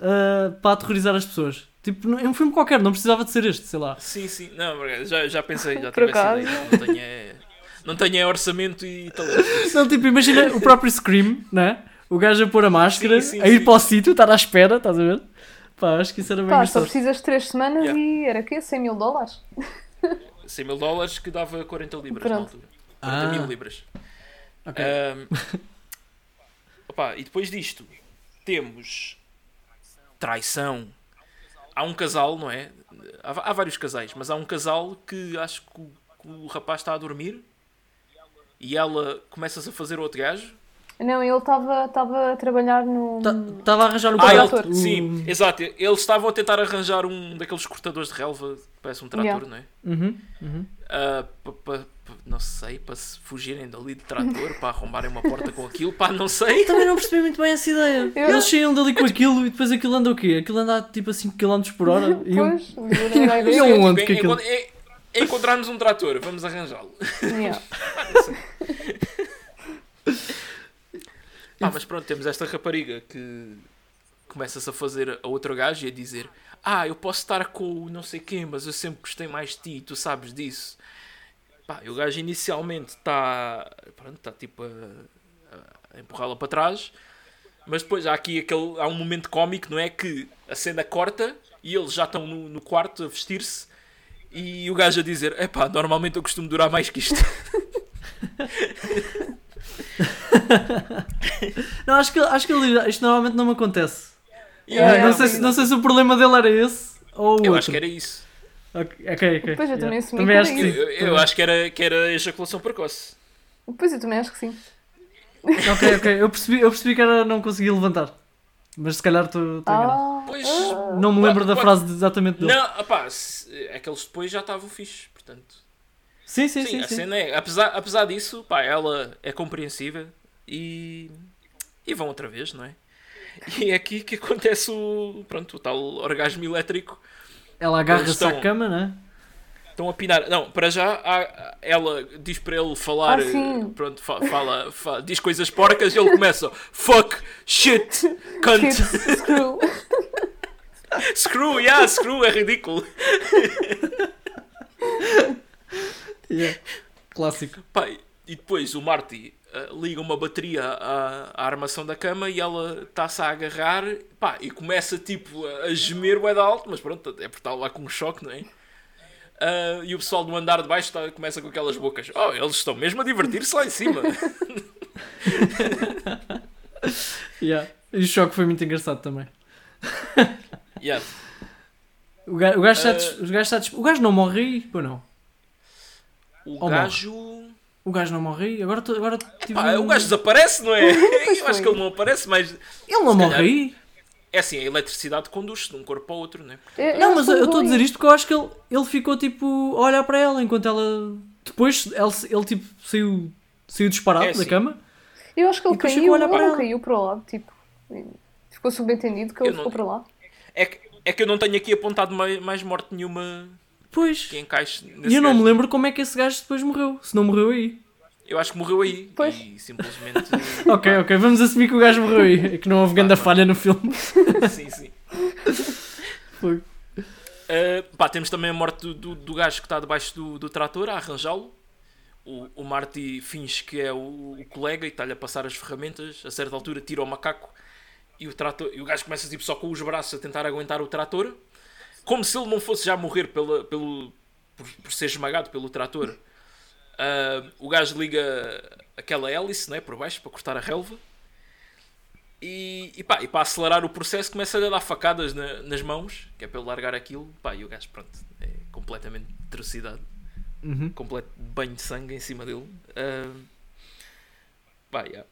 ah, para aterrorizar as pessoas. Tipo, é um filme qualquer, não precisava de ser este, sei lá. Sim, sim. Não, acaso, já, já pensei, já tive essa ideia. Não tenho, é- não tenho é orçamento e talento. Não, tipo, imagina o próprio Scream, né? O gajo a pôr a máscara, Sim, sim, a ir sim. para o sítio, estar à espera, estás a ver? Pá, acho que isso era bem Pá, só precisas de 3 semanas Yeah. e era quê? 100 mil dólares? 100 mil dólares que dava 40 libras na Pronto. altura. 40 Ah. mil libras. Ok. Ahm, *laughs* opá, e depois disto temos traição. Há um casal, não é? Há, há vários casais, mas há um casal que acho que o, que o rapaz está a dormir e ela começa-se a fazer outro gajo. Não, ele estava estava a trabalhar no. Estava a arranjar o Ah, barato. ele, sim, exato. Eles estavam a tentar arranjar um daqueles cortadores de relva, parece um trator, Yeah. não é? Uhum, uhum. Pa- não sei, para se fugirem dali de trator, para arrombarem uma porta com aquilo, pá, não sei. Também não percebi muito bem essa ideia. Eu- Eles saíam dali com aquilo e depois aquilo anda o quê? Aquilo anda tipo a 5 km por hora. *laughs* E eu... Pois, não E eu- *laughs* onde Tipo, que é- aquilo- é- é encontrarmos um trator, vamos arranjá-lo. Yeah. *laughs* Ah, mas pronto, temos esta rapariga que começa-se a fazer a outro gajo e a dizer: Ah, eu posso estar com o não sei quem, mas eu sempre gostei mais de ti, tu sabes disso. Pá, o gajo inicialmente está. Está tipo a, a empurrá-la para trás, mas depois há aqui aquele. Há um momento cómico, não é? Que a cena corta e eles já estão no, no quarto a vestir-se e o gajo a dizer: Epá, normalmente eu costumo durar mais que isto. *laughs* Não, acho que, acho que ele, isto normalmente não me acontece. Yeah, não, yeah, sei, se- não sei se o problema dele era esse ou o Eu outro. acho que era isso. Ok, ok. Pois, eu também assumi Também que acho que Eu, sim. eu- eu acho que era, que era ejaculação precoce. Pois eu também acho que sim. Ok, ok. Eu percebi, eu percebi que era não conseguir levantar. Mas se calhar estou estou enganado. Ah, Pois. ah. Não me lembro da Pode- frase exatamente dele. Não, opá, se- aqueles depois já estavam fixe, portanto. Sim, sim, Sim, sim. a sim. cena é, apesar, apesar disso, pá, ela é compreensível e, e vão outra vez, não é? E é aqui que acontece o, pronto, o tal orgasmo elétrico. Ela agarra-se à cama, né? Estão a pinar. Não, para já há- ela diz para ele falar, Ah, sim. eh, pronto, fa- fala, fa- diz coisas porcas e ele começa fuck, shit, cunt, Kids, screw. *laughs* screw, yeah, screw, é ridículo. *laughs* Yeah. Clássico. Pá, e depois o Marty ah, liga uma bateria à, à armação da cama e ela está-se a agarrar pá, e começa tipo a, gemer bué de alto, mas pronto, é porque está lá com um choque, não é? Ah, e o pessoal do andar de baixo tá- começa com aquelas bocas. Oh, eles estão mesmo a divertir-se lá em cima. *laughs* Yeah. E o choque foi muito engraçado também. *laughs* Yeah. O gajo, o gajo, está, Eh, o gajo está dis- O gajo não morre? Ou não? O Oh, gajo. O gajo não morre aí? Agora, agora tive Pá, um- o gajo desaparece, não é? *laughs* Eu acho que ele não aparece, mas Ele não morre calhar- aí? é assim, a eletricidade conduz-se de um corpo para o outro, não é? Eu- Não, eu mas eu estou a dizer isto porque eu acho que ele, ele ficou tipo a olhar para ela enquanto ela. Depois ele, ele tipo saiu, saiu disparado É da assim. cama. Eu acho que ele E caiu, ele para não ela. caiu para o lado, tipo. Ficou subentendido que ele não- ficou para lá. É que, é que eu não tenho aqui apontado mais, mais morte nenhuma Pois. que encaixe E eu não gajo. me lembro como é que esse gajo depois morreu. Se não morreu aí. Eu acho que morreu aí. Pois. E simplesmente. *laughs* Ok, ok, vamos assumir que o gajo morreu aí. É que não houve grande falha no filme. *laughs* sim, sim. Foi. Uh, pá, temos também a morte do, do, do gajo que está debaixo do, do trator a arranjá-lo. O, o Marty finge que é o, o colega e está-lhe a passar as ferramentas. A certa altura tira o macaco e o, trator, e o gajo começa tipo, só com os braços a tentar aguentar o trator. Como se ele não fosse já morrer pela, pelo, por, por ser esmagado pelo trator. Uh, o gajo liga aquela hélice né, por baixo para cortar a relva. E, e, pá, e para acelerar o processo começa a dar facadas na- nas mãos, que é para ele largar aquilo. Pá, e o gajo, pronto, é completamente atrocidade. Uhum. Completo banho de sangue em cima dele. Ah, pá, yeah.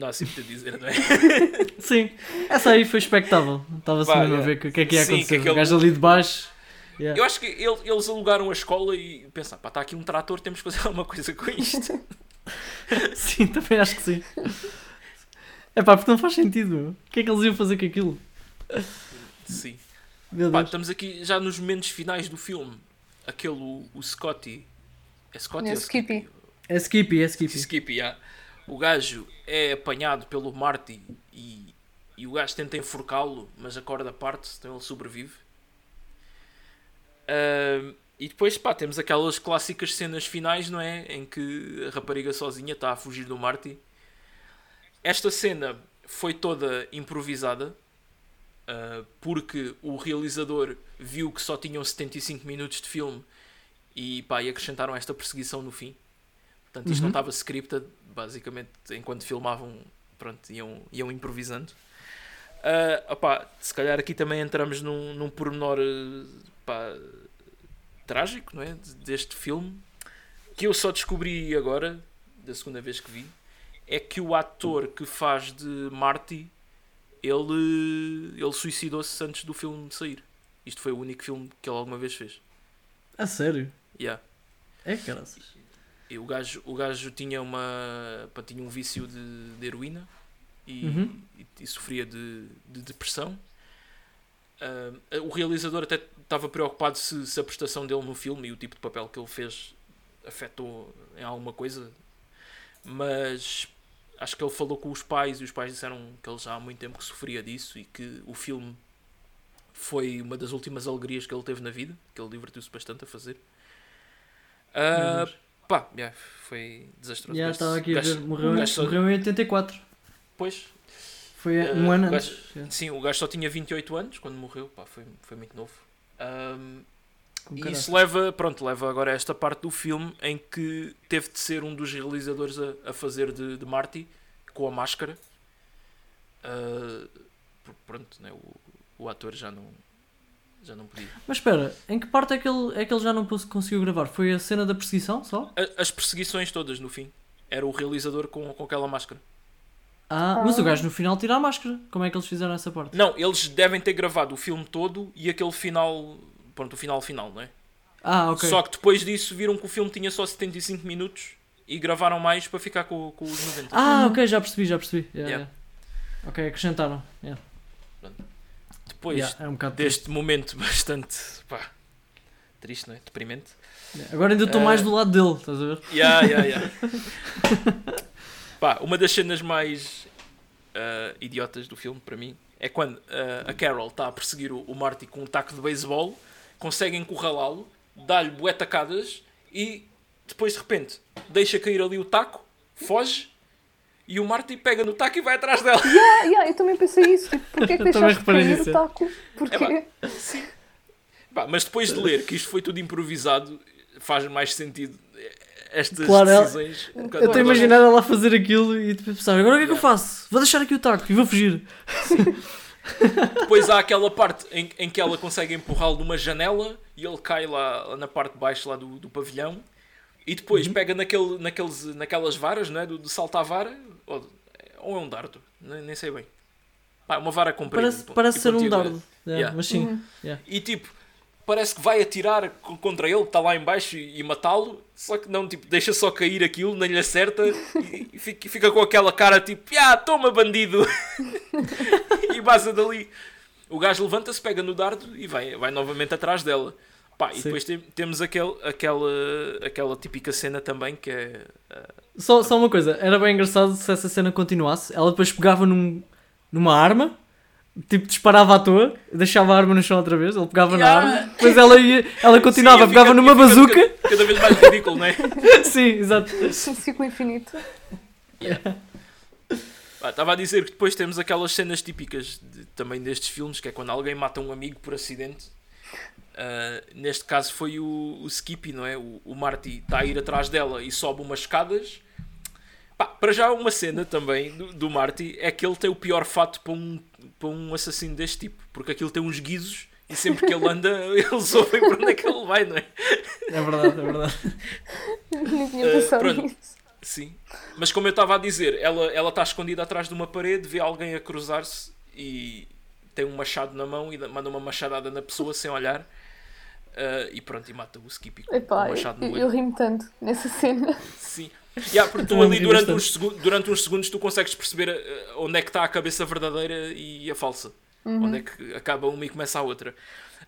Não há assim muito a dizer, não é? *laughs* Sim, essa aí foi expectável. Estava-se mesmo a yeah. ver o que é que ia Sim, acontecer. que aquele- O gajo ali de baixo. Yeah. Eu acho que ele- eles alugaram a escola e pensaram, pá, está aqui um trator, temos que fazer *laughs* alguma coisa com isto. *laughs* Sim, também acho que sim. É pá, porque não faz sentido. meu. O que é que eles iam fazer com aquilo? Sim. Pá, estamos aqui já nos momentos finais do filme. Aquele, o, o Scotty. É Scotty É, Skippy. É Skippy, é Skippy. Skippy, yeah. O gajo é apanhado pelo Marty e, e o gajo tenta enforcá-lo, mas a corda parte, então ele sobrevive. Ahm, e depois, pá, temos aquelas clássicas cenas finais, não é? Em que a rapariga sozinha está a fugir do Marty. Esta cena foi toda improvisada, ah, porque o realizador viu que só tinham 75 minutos de filme e, pá, e acrescentaram esta perseguição no fim. Portanto, isto não Uhum. estava scripted, basicamente, enquanto filmavam, pronto, iam, iam improvisando. Opá, se calhar aqui também entramos num, num pormenor eh, pá, trágico, não é? de- Deste filme, que eu só descobri agora, da segunda vez que vi, é que o ator que faz de Marty, ele, ele suicidou-se antes do filme sair. Isto foi o único filme que ele alguma vez fez. A sério? Yeah. É caraças. E o gajo, o gajo tinha, uma, pá, tinha um vício de, de heroína e, Uhum. e, e sofria de, de depressão. Ah, o realizador até estava preocupado se, se a prestação dele no filme e o tipo de papel que ele fez afetou em alguma coisa, mas acho que ele falou com os pais e os pais disseram que ele já há muito tempo que sofria disso e que o filme foi uma das últimas alegrias que ele teve na vida, que ele divertiu-se bastante a fazer. Deus. Pá, yeah, foi desastroso. Já estava aqui a ver. Morreu, o gajo só- morreu em 84. Pois, Foi Eh, um ano o antes. Yeah. sim, o gajo só tinha 28 anos quando morreu, pá, foi, foi muito novo. Com e isso leva, pronto, leva agora a esta parte do filme em que teve de ser um dos realizadores a, a fazer de, de Marty com a máscara. Porque, pronto, né, o, o ator já não, já não podia. Mas espera, em que parte é que, ele, é que ele já não conseguiu gravar? Foi a cena da perseguição só? A- as perseguições todas no fim. Era o realizador com, com aquela máscara. Ah, mas o gajo no final tira a máscara. Como é que eles fizeram essa parte? Não, eles devem ter gravado o filme todo e aquele final. Pronto, o final final, não é? Ah, ok. Só que depois disso viram que o filme tinha só 75 minutos e gravaram mais para ficar com, com os 90. Ah, ok, já percebi, já percebi. Yeah, Yeah. yeah. Ok, acrescentaram. Yeah. Depois Yeah, é um bocado triste. deste momento *laughs* bastante. pá, triste, não é? Deprimente. Yeah. Agora ainda estou Eh, mais do lado dele, estás a ver? Yeah, yeah, yeah. *laughs* Pá, uma das cenas mais ah, idiotas do filme, para mim, é quando ah, a Carol está a perseguir o, o Marty com um taco de beisebol, consegue encurralá-lo, dá-lhe bué tacadas e depois de repente deixa cair ali o taco, foge e o Marty pega no taco e vai atrás dela. *laughs* Ah, yeah, eu também pensei isso. Tipo, porquê *laughs* é que deixaste cair o taco? Porquê? É Pá, mas depois de ler que isto foi tudo improvisado, faz mais sentido estas Claro, ela- decisões. um bocado Eu estou a imaginar ela a fazer aquilo e tipo, pensar, agora o que é que eu faço? Vou deixar aqui o taco e vou fugir. *laughs* Depois há aquela parte em, em que ela consegue empurrá-lo numa janela e ele cai lá, lá na parte de baixo lá do, do pavilhão e depois Uhum. pega naquele, naqueles, naquelas varas não é? do, do saltar vara ou, ou é um dardo, nem, nem sei bem. Pá, é uma vara comprida. Parece, tipo, parece e ser um dardo. Yeah, Yeah. Mas sim. Yeah. E tipo, parece que vai atirar co- contra ele, que está lá em baixo e, e matá-lo, só que não, tipo, deixa só cair aquilo, nem lhe acerta e, e fica, fica com aquela cara tipo, ah, toma bandido! *laughs* e vaza dali. O gajo levanta-se, pega no dardo e vai, vai novamente atrás dela. Pá, e depois tem- temos aquele, aquela, aquela típica cena também que é. Só, só uma coisa, era bem engraçado se essa cena continuasse. Ela depois pegava num, numa arma, tipo disparava à toa, deixava a arma no chão outra vez, ele pegava na Yeah. arma, depois ela ia, ela continuava, Sim, pegava fica- numa bazuca. Cada, cada vez mais ridículo, não é? *laughs* Sim, exato. Ciclo infinito. Ah, Estava a dizer que depois temos aquelas cenas típicas de- também destes filmes, que é quando alguém mata um amigo por acidente. Ah, neste caso foi o, o Skippy, não é? O, o Marty está a ir atrás dela e sobe umas escadas. Pá, para já uma cena também do, do Marty é que ele tem o pior fato para um, para um assassino deste tipo, porque aquilo tem uns guizos e sempre que ele anda *laughs* eles ouvem para onde é que ele vai, não é? É verdade, é verdade. Nem tinha pensado pronto. nisso. Sim. Mas como eu estava a dizer, ela ela está escondida atrás de uma parede, vê alguém a cruzar-se e tem um machado na mão e dá- manda uma machadada na pessoa sem olhar. Ah, e pronto, e mata o Skippy com Epá, um machado eu, no eu olho. rimo tanto nessa cena. Sim. Yeah, porque tu ali durante uns, durante uns segundos tu consegues perceber ah, onde é que está a cabeça verdadeira e a falsa. Onde é que acaba uma e começa a outra.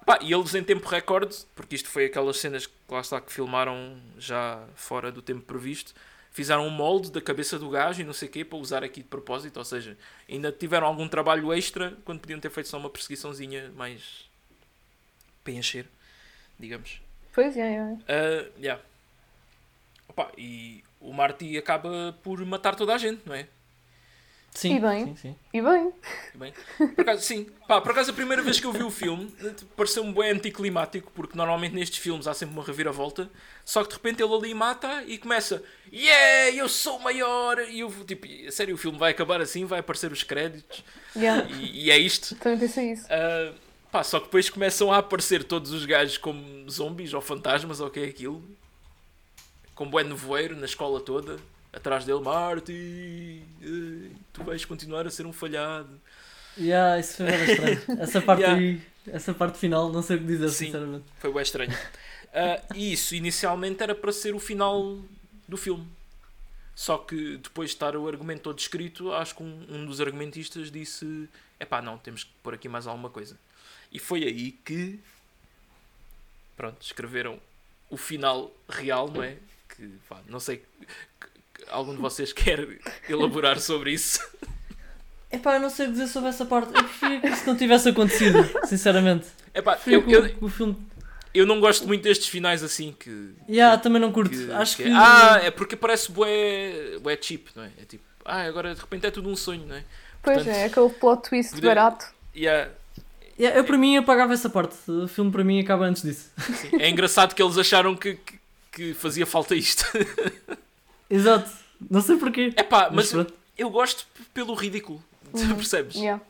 Pá, e eles em tempo recorde, porque isto foi aquelas cenas que lá está que filmaram já fora do tempo previsto, fizeram um molde da cabeça do gajo e não sei o quê para usar aqui de propósito, ou seja, ainda tiveram algum trabalho extra quando podiam ter feito só uma perseguiçãozinha mais para encher, digamos. Pois é, é. Ah, yeah. Opa, e o Marty acaba por matar toda a gente, não é? Sim, E bem. sim, sim. E bem, Bem, por acaso, sim, pá, por acaso a primeira vez que eu vi o filme pareceu-me bem anticlimático, porque normalmente nestes filmes há sempre uma reviravolta, só que de repente ele ali mata e começa Yeah, eu sou o maior! E eu tipo, a sério, o filme vai acabar assim, vai aparecer os créditos yeah. e, e é isto. também pensei isso. Ah, pá, só que depois começam a aparecer todos os gajos como zombies ou fantasmas ou o que é aquilo, com bué nevoeiro na escola toda, atrás dele, Marty, tu vais continuar a ser um falhado. Yeah, isso foi bem estranho. *laughs* Essa parte Yeah. aí, essa parte final, não sei o que dizer, Sim. sinceramente. Foi bem estranho. Ah, e isso inicialmente era para ser o final do filme. Só que depois de estar o argumento todo escrito, acho que um, um dos argumentistas disse: epá, não, temos que pôr aqui mais alguma coisa. E foi aí que, pronto, escreveram o final real, não é? Que, pá, não sei, que- que algum de vocês *laughs* quer elaborar sobre isso? Epá, eu não sei o que dizer sobre essa parte. Eu preferia que isso não tivesse acontecido, *laughs* sinceramente. Epá, Preferia eu, que eu, o, o filme. eu não gosto muito destes finais assim que, Yeah, também não curto. que- Acho que que. é- Ah, é porque parece bué, bué cheap, não é? É tipo, ah, agora de repente é tudo um sonho, não é? Pois portanto, é, aquele plot twist poder- barato. E é, Yeah, eu para mim apagava essa parte. O filme para mim acaba antes disso. sim, é engraçado que eles acharam que, que, que fazia falta isto. *laughs* Exato. Não sei porquê. É pá, Mas mas eu gosto pelo ridículo, percebes? Yeah.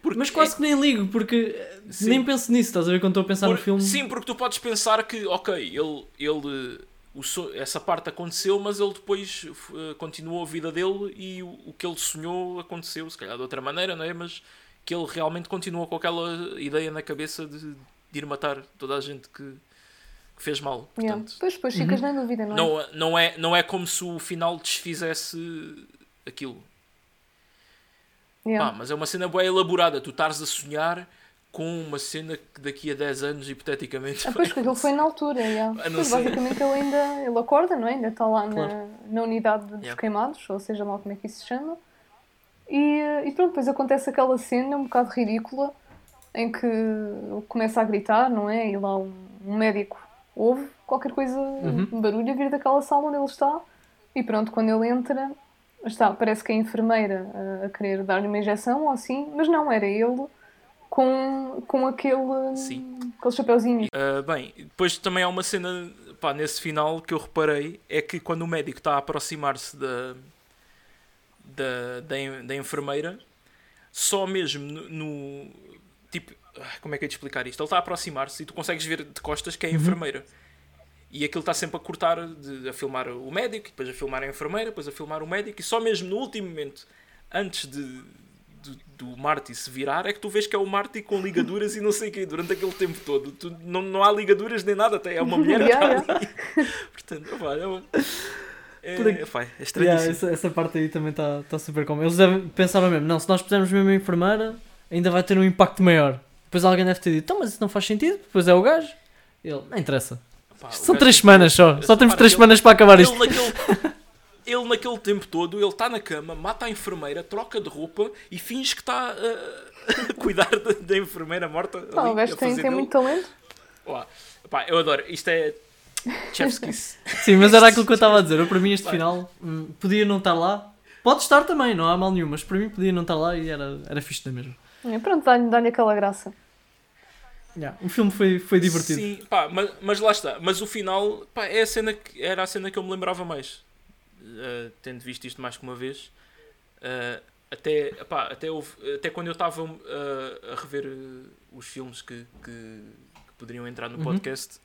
Porque Mas quase que nem ligo, porque eh, Sim. nem penso nisso, estás a ver quando estou a pensar Por- no filme? Sim, porque tu podes pensar que, ok, ele, ele o so- essa parte aconteceu, mas ele depois uh, continuou a vida dele e o, o que ele sonhou aconteceu, se calhar de outra maneira, não é? Mas que ele realmente continuou com aquela ideia na cabeça de, de ir matar toda a gente que, que fez mal. Yeah. Portanto, Pois, depois ficas na dúvida, não é? não, não, é, não é como se o final desfizesse aquilo. Yeah. Pá, mas é uma cena bem elaborada. Tu estares a sonhar com uma cena que daqui a 10 anos, hipoteticamente. Ah, pois, *laughs* porque ele foi na altura, yeah. Ah, Pois, basicamente ele ainda ele acorda, não é? Ainda está lá na, Claro. na unidade dos Yeah. queimados, ou seja lá como é que isso se chama. E, e pronto, depois acontece aquela cena um bocado ridícula em que ele começa a gritar, não é? E lá um, um médico ouve qualquer coisa, um barulho a vir daquela sala onde ele está. E pronto, quando ele entra, está, parece que é a enfermeira a, a querer dar-lhe uma injeção ou assim, mas não, era ele com, com aquele, Sim. aquele chapeuzinho. Ah, bem, depois também há uma cena pá, nesse final que eu reparei: é que quando o médico está a aproximar-se da, da, da, da enfermeira, só mesmo no. no- tipo, ah, como é que é de explicar isto? Ele está a aproximar-se e tu consegues ver de costas que é a enfermeira. E aquilo está sempre a cortar, de- a filmar o médico, depois a filmar a enfermeira, depois a filmar o médico, e só mesmo no último momento, antes de, do, do Marty se virar, é que tu vês que é o Marty com ligaduras e não sei o quê, durante aquele tempo todo. Tu, não, não há ligaduras nem nada, até é uma mulher que *laughs* Yeah, está ali. *laughs* Portanto, opá, é, uma- é, Por aqui- opá, é Yeah, essa, essa parte aí também está tá super cómoda. Eles devem, pensaram mesmo, não, se nós pusermos mesmo a enfermeira, ainda vai ter um impacto maior. Depois alguém deve ter dito, então, mas isso não faz sentido, depois é o gajo. Ele, não interessa. Opá, o São três semanas só, só temos três que semanas para acabar ele, isto. ele naquele, *laughs* ele naquele tempo todo, ele está na cama, mata a enfermeira, troca de roupa e finge que está a, *laughs* a cuidar da, enfermeira morta. Pá, ali, o gajo a tem, muito talento. Opá, eu adoro. Isto é Chef's Kiss. *laughs* Sim, mas era aquilo que eu estava a dizer. Eu, para mim, este final hum, podia não estar lá. Pode estar também, não há mal nenhum, mas para mim podia não estar lá e era, era fixe da mesmo. É, Pronto, dá-lhe dá aquela graça. Yeah, o filme foi, foi divertido. Sim, pá, mas, mas lá está. Mas o final pá, é a cena que, era a cena que eu me lembrava mais. Uh, tendo visto isto mais que uma vez. Uh, até, pá, até, houve- até quando eu estava uh, a rever uh, os filmes que, que, que poderiam entrar no Uhum. podcast,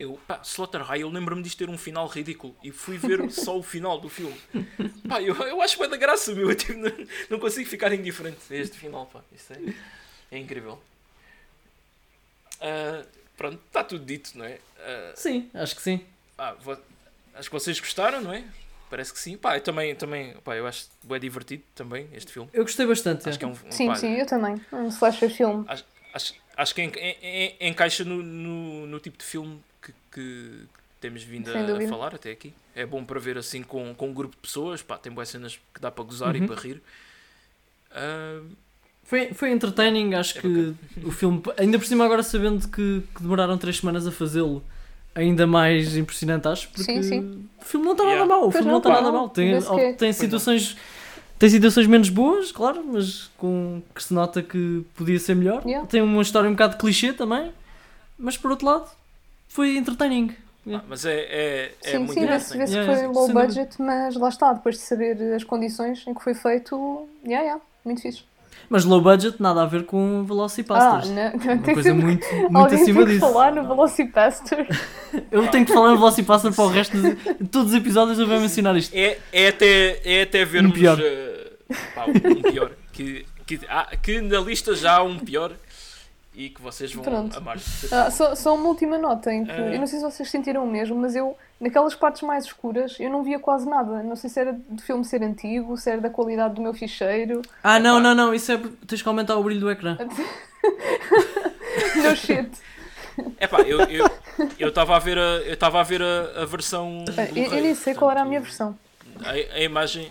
eu, pá, Slaughter High, eu lembro-me disto ter um final ridículo e fui ver *laughs* só o final do filme. Pá, eu, eu acho que é da graça, meu. Eu, tipo, não, não consigo ficar indiferente a este final, pá. Isto é, é incrível. Ah, pronto, está tudo dito, não é? Ah, Sim, acho que sim. pá, vo- acho que vocês gostaram, não é? Parece que sim. Pá, eu também, também pá, eu acho bem divertido também este filme. Eu gostei bastante. Acho é. que é um, um Sim, pá, sim, eu também. Um slasher filme. acho, acho, acho que en- en- en- encaixa no, no, no tipo de filme que, que temos vindo a, a falar até aqui. É bom para ver assim com, com um grupo de pessoas. Pá, tem boas cenas que dá para gozar e Uhum. para rir. Ah, Foi, foi entertaining, acho É que o filme, ainda por cima agora sabendo que, que demoraram 3 semanas a fazê-lo, ainda mais impressionante acho, porque Sim, sim. o filme não está Yeah. nada mal, o Pois filme não, não está nada mal, tem, é. tem não. situações tem situações menos boas, claro, mas com que se nota que podia ser melhor, Yeah. tem uma história um bocado clichê também, mas por outro lado foi entertaining. pá, mas é, é, é sim, muito sim, vê-se interessante. vê-se que Yeah, foi yeah, low budget, mas lá está, depois de saber as condições em que foi feito, yeah, yeah, muito fixe. Mas low budget nada a ver com Ah, Velocipastors. não, *laughs* uma tem coisa sempre- muito, *laughs* muito Alguém acima tem que disso. falar no Velocipaster. *laughs* Eu tenho que falar em Velocipaster para o resto de, de todos os episódios eu vou mencionar isto. É, é, até, é até vermos pior. eh, pá, um pior. Que, que, há- que na lista já há um pior e que vocês vão Pronto. amar. Ah, só, só uma última nota em que Ah. eu não sei se vocês sentiram o mesmo, mas eu, naquelas partes mais escuras, eu não via quase nada. Não sei se era do filme ser antigo, se era da qualidade do meu ficheiro. Ah, não, Epá. não, não, isso é. Tens que aumentar o brilho do ecrã. *laughs* No shit. É pá, eu eu eu estava a ver a eu estava a ver a, a versão. Eu, eu nem sei qual era a minha versão. A, a imagem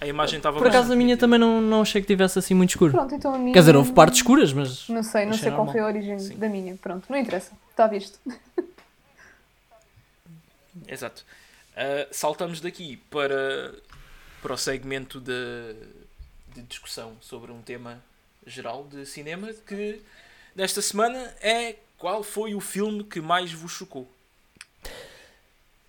a imagem estava Por acaso a minha também não, não achei que tivesse assim muito escuro. Pronto, então a minha. Quer dizer, houve partes escuras, mas. Não sei, não sei qual foi a origem Sim. da minha. Pronto, não interessa. Está visto. Exato. Ah, saltamos daqui para, para o segmento de, de discussão sobre um tema geral de cinema que desta semana é qual foi o filme que mais vos chocou?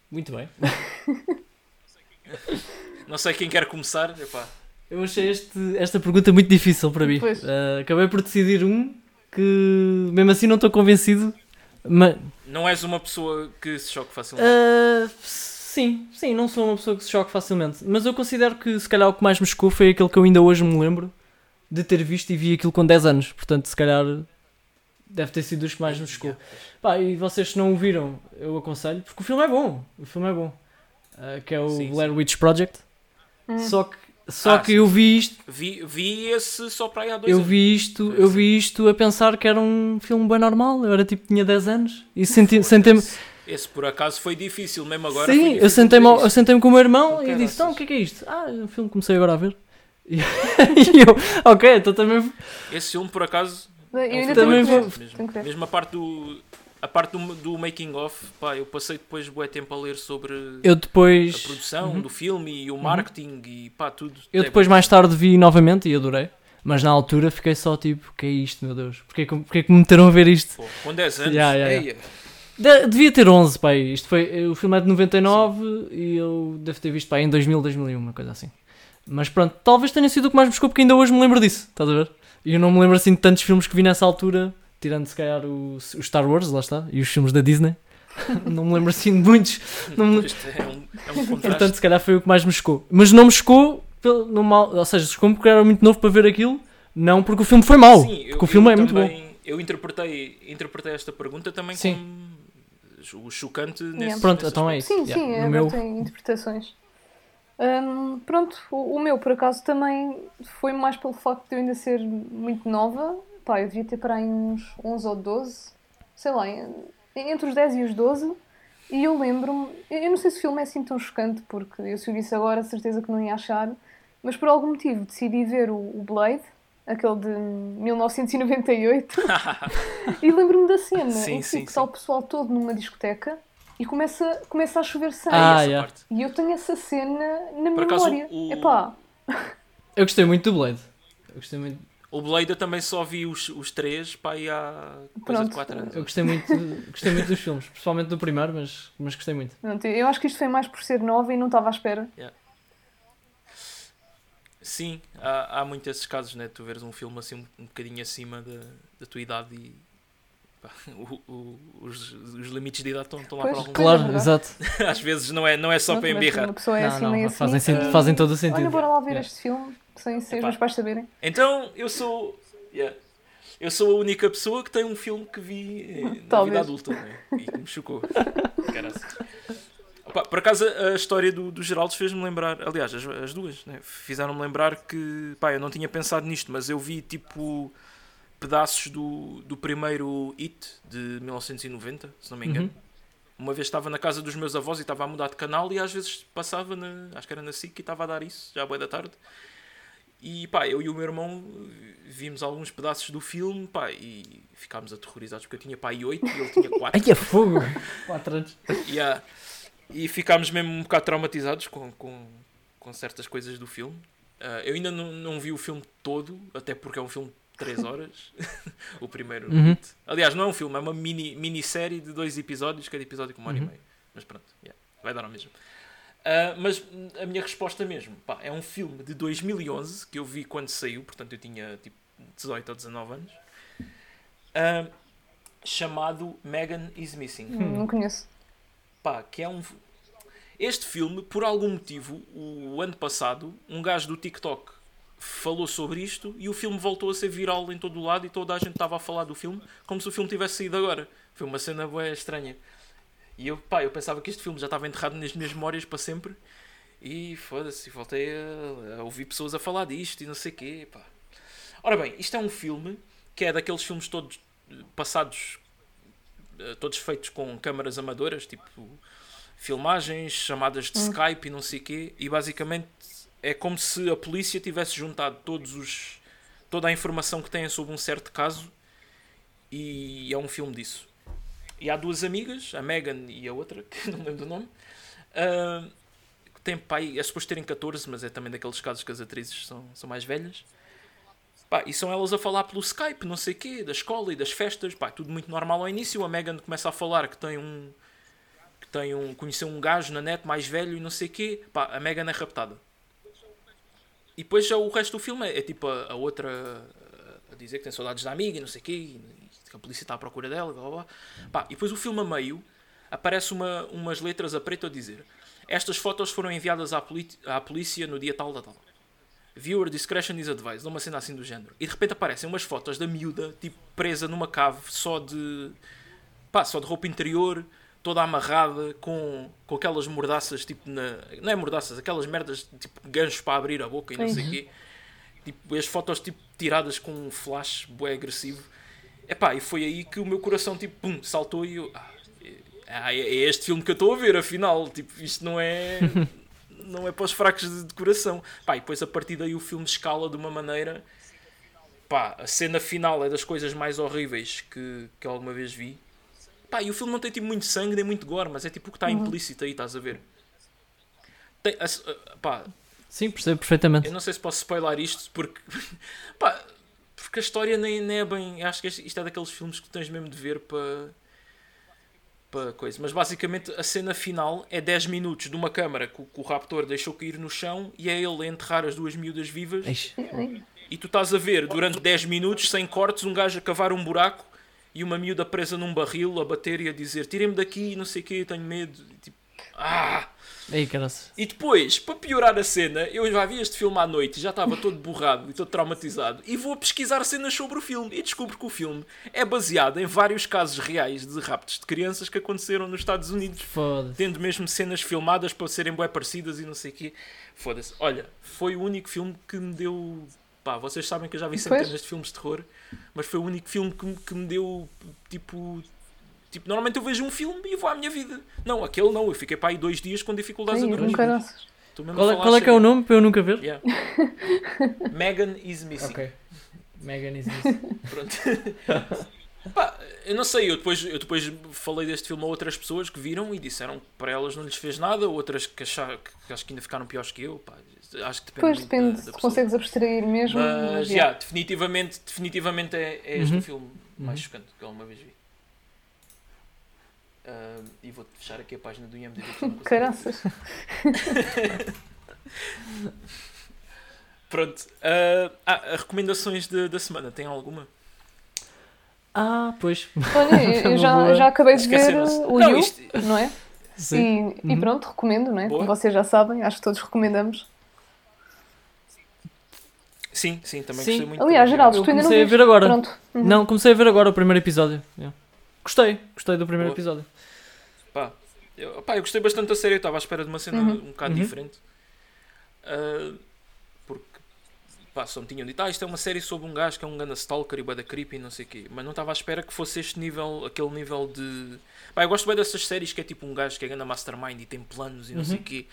Muito bem. *laughs* Não sei quem quer começar. Epá, Eu achei este, esta pergunta muito difícil para mim. Pois. Ah, acabei por decidir um que, mesmo assim, não estou convencido Mas, Não és uma pessoa que se choque facilmente. ah, sim, sim, não sou uma pessoa que se choque facilmente. Mas eu considero que se calhar o que mais me chocou foi aquele que eu ainda hoje me lembro de ter visto e vi aquilo com 10 anos. Portanto, se calhar deve ter sido os que mais me chocou. Pá, e vocês se não o viram, eu aconselho, porque o filme é bom. O filme é bom. Ah, que é o Sim, Blair. Witch Project. Hum. Só que, só Ah, que sim. eu vi isto Vi, vi esse só para aí há dois eu anos. vi isto, eu vi isto a pensar que era um filme bem normal. Eu era tipo, tinha 10 anos e senti, sentei-me. Esse, esse por acaso foi difícil, mesmo agora. Sim, eu sentei-me, ao- eu com o meu irmão e disse: Então, o que é que é isto? Ah, é um filme que comecei agora a ver. E, *laughs* e eu, ok, então também. Esse filme, por acaso, Eu é um ainda filme também vou- mesmo. Mesmo a parte do. A parte do, do making of, pá, eu passei depois bué tempo a ler sobre Eu a depois. produção Uhum. do filme e o marketing e pá, tudo. Eu depois bué mais tarde vi novamente e adorei. Mas na altura fiquei só tipo: que é isto, meu Deus? Porquê, que- porquê que me meteram a ver isto? Pô, com 10 anos, Yeah, yeah, yeah. De- devia ter 11, pai. Isto foi, o filme é de 99 e eu devo ter visto pá, em 2000, 2001, uma coisa assim. Mas pronto, talvez tenha sido o que mais me chocou porque ainda hoje me lembro disso, estás a ver? E eu não me lembro assim de tantos filmes que vi nessa altura, tirando se calhar o, o Star Wars, lá está, e os filmes da Disney. *laughs* não me lembro assim de muitos. Não me... É um, é um. Portanto, se calhar foi o que mais me chocou. Mas não me chocou, pelo, no mal, ou seja, chocou-me porque era muito novo para ver aquilo, não porque o filme foi mau. Sim, eu- porque o filme eu é muito bom. também- Eu interpretei, interpretei esta pergunta também Sim. como o chocante Yeah. nesse Pronto, então é isso. Sim, Yeah, sim, no é, meu- tem interpretações. Hum, pronto, o, o meu, por acaso, também foi mais pelo facto de eu ainda ser muito nova. Pá, eu devia ter para aí uns 11 ou 12, sei lá, en- entre os 10 e os 12. E eu lembro-me, eu não sei se o filme é assim tão chocante, porque eu se o visse agora, de certeza que não ia achar, mas por algum motivo decidi ver o, o Blade, aquele de 1998, *laughs* e lembro-me da cena Sim, em que sim, tipo, está sim. o pessoal todo numa discoteca e começa, começa a chover sangue. Ah, yeah. parte. E eu tenho essa cena na Por acaso, memória. o- Epá, Eu gostei muito do Blade. Eu gostei muito, O Blade eu também só vi os, os três pá, aí há coisa de Pronto. 4 anos. eu gostei muito, gostei muito dos filmes, principalmente do primeiro, mas, mas gostei muito. pronto, eu acho que isto foi mais por ser nova e não estava à espera. Sim, há, há muito esses casos, né? Tu veres um filme assim um, um bocadinho acima da, da tua idade e o- o- os, os limites de idade estão, estão lá Pois, para algum pois. Claro, é verdade. exato. Às vezes não é, não é só Pronto, para embirrar. É Não, assim não, fazem assim. sentido- e- fazem todo o sentido. Olha, bora lá ver Yeah. este filme, sem ser Epá. os pais saberem. Então eu sou. yeah, eu sou a única pessoa que tem um filme que vi eh, na vida Talvez. adulta né? e que me chocou. *laughs* Opa, por acaso a a história do, do Geraldo fez-me lembrar, aliás, as, as duas, né? fizeram-me lembrar que pá, eu não tinha pensado nisto, mas eu vi tipo pedaços do, do primeiro It de 1990, se não me engano. Uhum. Uma vez estava na casa dos meus avós e estava a mudar de canal e às vezes passava, na, acho que era na SIC e estava a dar isso, já à boa da tarde. E pá, eu e o meu irmão vimos alguns pedaços do filme pá, e ficámos aterrorizados porque eu tinha pai 8 e ele tinha *laughs* 4. Ai, é fogo! 4 anos. E, ah, e ficámos mesmo um bocado traumatizados com, com, com certas coisas do filme. Ah, eu ainda não, não vi o filme todo, até porque é um filme 3 horas. *laughs* o primeiro. Uhum. Aliás, não é um filme, é uma mini, minissérie de dois episódios, cada episódio com uma hora Uhum. e meia. Mas pronto, yeah, vai dar ao mesmo. Ah, mas a minha resposta mesmo, pá, é um filme de 2011 que eu vi quando saiu, portanto eu tinha tipo 18 ou 19 anos, ah, chamado Megan is Missing. Hum, Não conheço. Pá, que é um. Este filme, por algum motivo, o ano passado, um gajo do TikTok falou sobre isto e o filme voltou a ser viral em todo o lado e toda a gente estava a falar do filme como se o filme tivesse saído agora. Foi uma cena bué estranha. E eu, pá, eu pensava que este filme já estava enterrado nas minhas memórias para sempre. E foda-se, voltei a, a ouvir pessoas a falar disto e não sei o quê, pá. Ora bem, isto é um filme que é daqueles filmes todos passados, eh, todos feitos com câmaras amadoras, tipo filmagens, chamadas de Skype e não sei o quê, e basicamente é como se a polícia tivesse juntado todos os, toda a informação que têm sobre um certo caso e é um filme disso. E há duas amigas, a Megan e a outra, *laughs* que não lembro do nome, ah, que pai, é suposto terem 14, mas é também daqueles casos que as atrizes são, são mais velhas. Pá, e são elas a falar pelo Skype, não sei o quê, da escola e das festas, pá, tudo muito normal ao início. A Megan começa a falar que tem um. que tem um. conheceu um gajo na net mais velho e não sei o quê. Pá, a Megan é raptada. E depois já o resto do filme é, é tipo a, a outra a dizer que tem saudades da amiga e não sei o quê, e, que a polícia está à procura dela, blá, blá. Pá, e depois o filme a meio aparece uma, umas letras a preto a dizer estas fotos foram enviadas à, à polícia no dia tal da tal. Viewer discretion is advised, uma cena assim do género. E de repente aparecem umas fotos da miúda, tipo, presa numa cave só de. pá, só de roupa interior, toda amarrada, com, com aquelas mordaças, tipo, na. não é mordaças, aquelas merdas, tipo, ganchos para abrir a boca e não sei o quê. Tipo, as fotos, tipo, tiradas com um flash bué agressivo. Epá, e foi aí que o meu coração, tipo, pum, saltou e eu. Ah, é, é este filme que eu estou a ver, afinal. Tipo, isto não é. *laughs* não é para os fracos de, de coração. Pá, e depois a partir daí o filme escala de uma maneira. Pá, a cena final é das coisas mais horríveis que, que alguma vez vi. Pá, e o filme não tem tipo muito sangue nem muito gore, mas é tipo o que está uhum. implícito aí, estás a ver? Tem, a, pá, Sim, percebo perfeitamente. Eu não sei se posso spoiler isto porque. *laughs* pá, porque a história nem, nem é bem. Acho que isto é daqueles filmes que tens mesmo de ver para para coisa. Mas basicamente a cena final é 10 minutos de uma câmara que o, que o raptor deixou cair no chão e é ele a enterrar as duas miúdas vivas. E tu estás a ver durante 10 minutos, sem cortes, um gajo a cavar um buraco e uma miúda presa num barril a bater e a dizer tirem-me daqui, não sei o quê, tenho medo. Tipo, ah! Ei, e depois, para piorar a cena, eu já vi este filme à noite e já estava todo borrado e todo traumatizado. E vou pesquisar cenas sobre o filme e descubro que o filme é baseado em vários casos reais de raptos de crianças que aconteceram nos Estados Unidos. Tendo mesmo cenas filmadas para serem bem parecidas e não sei o quê. Foda-se. Olha, foi o único filme que me deu. Pá, vocês sabem que eu já vi centenas de filmes de terror, mas foi o único filme que, que me deu tipo Tipo, normalmente eu vejo um filme e vou à minha vida. Não, aquele não. Eu fiquei para aí dois dias com dificuldades Sim, a dormir. Qual, é, qual é que é o nome para eu nunca ver? Yeah. *laughs* Megan is missing. Ok. Megan is missing. *laughs* Pronto. Pá, eu não sei, eu depois, eu depois falei deste filme a outras pessoas que viram e disseram que para elas não lhes fez nada, outras que, achar, que acho que ainda ficaram piores que eu. Pá, acho que depende pois depende, da, da se consegues abstrair mesmo. Mas, mas yeah, definitivamente, definitivamente é, é este uhum. o filme mais uhum. chocante que alguma vez vi. Uh, e vou fechar aqui a página do IMDb. *laughs* Caraças! *laughs* Pronto. Uh, ah, recomendações de, da semana, tem alguma? Ah, pois. Olha, *laughs* eu já, já acabei de ver o não, You, isto... não é? Sim. E, uhum. e, pronto, recomendo, não é? Boa. Como vocês já sabem, acho que todos recomendamos. Sim, sim, também sim. gostei muito. Aliás, Geraldo, tu ainda não comecei a ver agora. Pronto. Uhum. Não, comecei a ver agora o primeiro episódio. Yeah. Gostei, gostei do primeiro Boa. episódio. Pá, eu, pá, eu gostei bastante da série, eu estava à espera de uma cena uhum. um bocado uhum. diferente. Uh, porque pá, só me tinham dito, ah, isto é uma série sobre um gajo que é um ganda stalker e bada creepy e não sei o quê. Mas não estava à espera que fosse este nível, aquele nível de. Pá, eu gosto bem dessas séries que é tipo um gajo que é ganda mastermind e tem planos e não uhum. sei o quê.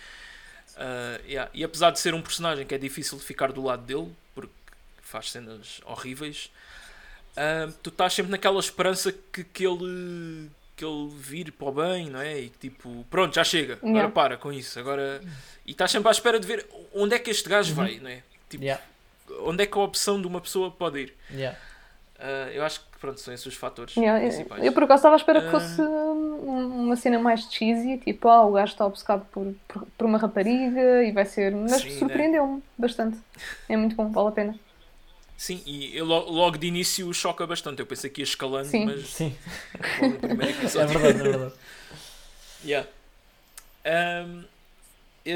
Uh, yeah. E apesar de ser um personagem que é difícil de ficar do lado dele, porque faz cenas horríveis, uh, tu estás sempre naquela esperança que, que ele que ele vire para o bem, não é? E tipo, pronto, já chega, agora yeah. para com isso, agora. E estás sempre à espera de ver onde é que este gajo uhum. vai, não é? Tipo, yeah. onde é que a opção de uma pessoa pode ir. Yeah. Uh, eu acho que pronto, são esses os fatores yeah, principais. Eu, eu, por acaso estava à espera uh... que fosse uma cena mais cheesy, tipo, ah, o gajo está obcecado por, por, por uma rapariga e vai ser. Mas né? surpreendeu-me né? bastante. É muito bom, vale a pena. Sim, e logo de início choca bastante. Eu pensei que ia escalando, Sim. mas. Sim. Logo no primeiro *laughs* episódio. É verdade, é verdade. yeah. Um,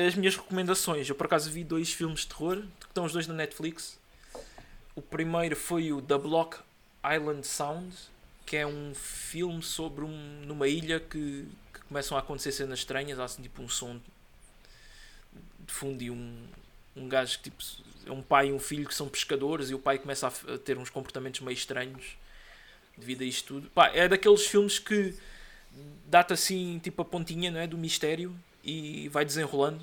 as minhas recomendações. Eu por acaso vi dois filmes de terror, que estão os dois na Netflix. O primeiro foi o The Block Island Sound, que é um filme sobre um, numa ilha que, que começam a acontecer cenas estranhas, há assim tipo um som de fundo e um, um gajo que tipo é um pai e um filho que são pescadores e o pai começa a, ter uns comportamentos meio estranhos devido a isto tudo. Pá, é daqueles filmes que dá-te assim, tipo a pontinha não é, do mistério e vai desenrolando.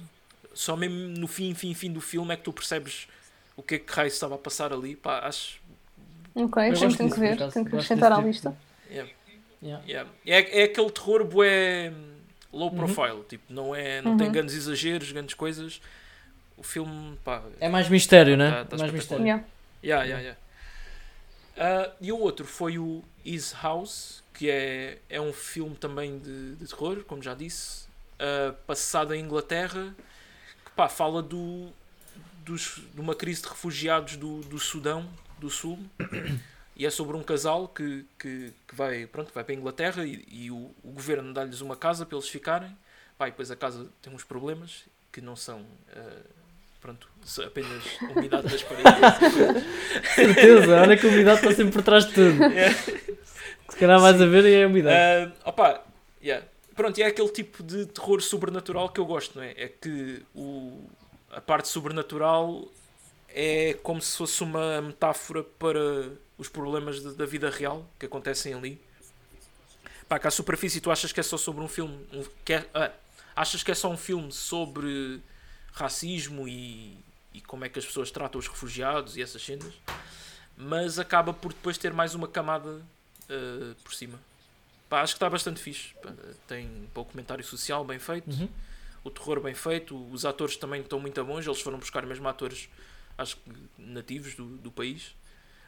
Só mesmo no fim, fim, fim do filme é que tu percebes o que é que raio estava a passar ali. Pá, acho. Ok, tenho, tenho que ver, tenho que acrescentar à lista. Yeah. Yeah. Yeah. É, é aquele terror bué low uhum. profile, uhum. tipo, não, é, não uhum. tem grandes exageros, grandes coisas o filme pá, é mais mistério, né? Tá, tá mais mistério. Yeah. Yeah, yeah, yeah. Uh, e o outro foi o Is House, que é, é um filme também de, de terror, como já disse, uh, passado em Inglaterra, que pá, fala do, dos, de uma crise de refugiados do, do Sudão do Sul. E é sobre um casal que, que, que vai, pronto, vai para a Inglaterra e, e o, o governo dá-lhes uma casa para eles ficarem. Pá, e depois a casa tem uns problemas que não são uh, pronto, apenas umidade das paredes. *laughs* Certeza, olha que a umidade está sempre por trás de tudo. *laughs* É. Se calhar mais a ver e é a umidade. Uh, opa, yeah. Pronto, e é aquele tipo de terror sobrenatural que eu gosto, não é? É que o, a parte sobrenatural é como se fosse uma metáfora para os problemas de, da vida real que acontecem ali. Pá, que à superfície tu achas que é só sobre um filme. Um, que é, ah, achas que é só um filme sobre racismo e, e como é que as pessoas tratam os refugiados e essas cenas, mas acaba por depois ter mais uma camada uh, por cima. Pá, acho que está bastante fixe. Pá, tem um pouco comentário social bem feito, Uhum. o terror bem feito, os atores também estão muito bons, eles foram buscar mesmo atores, acho que nativos do, do país.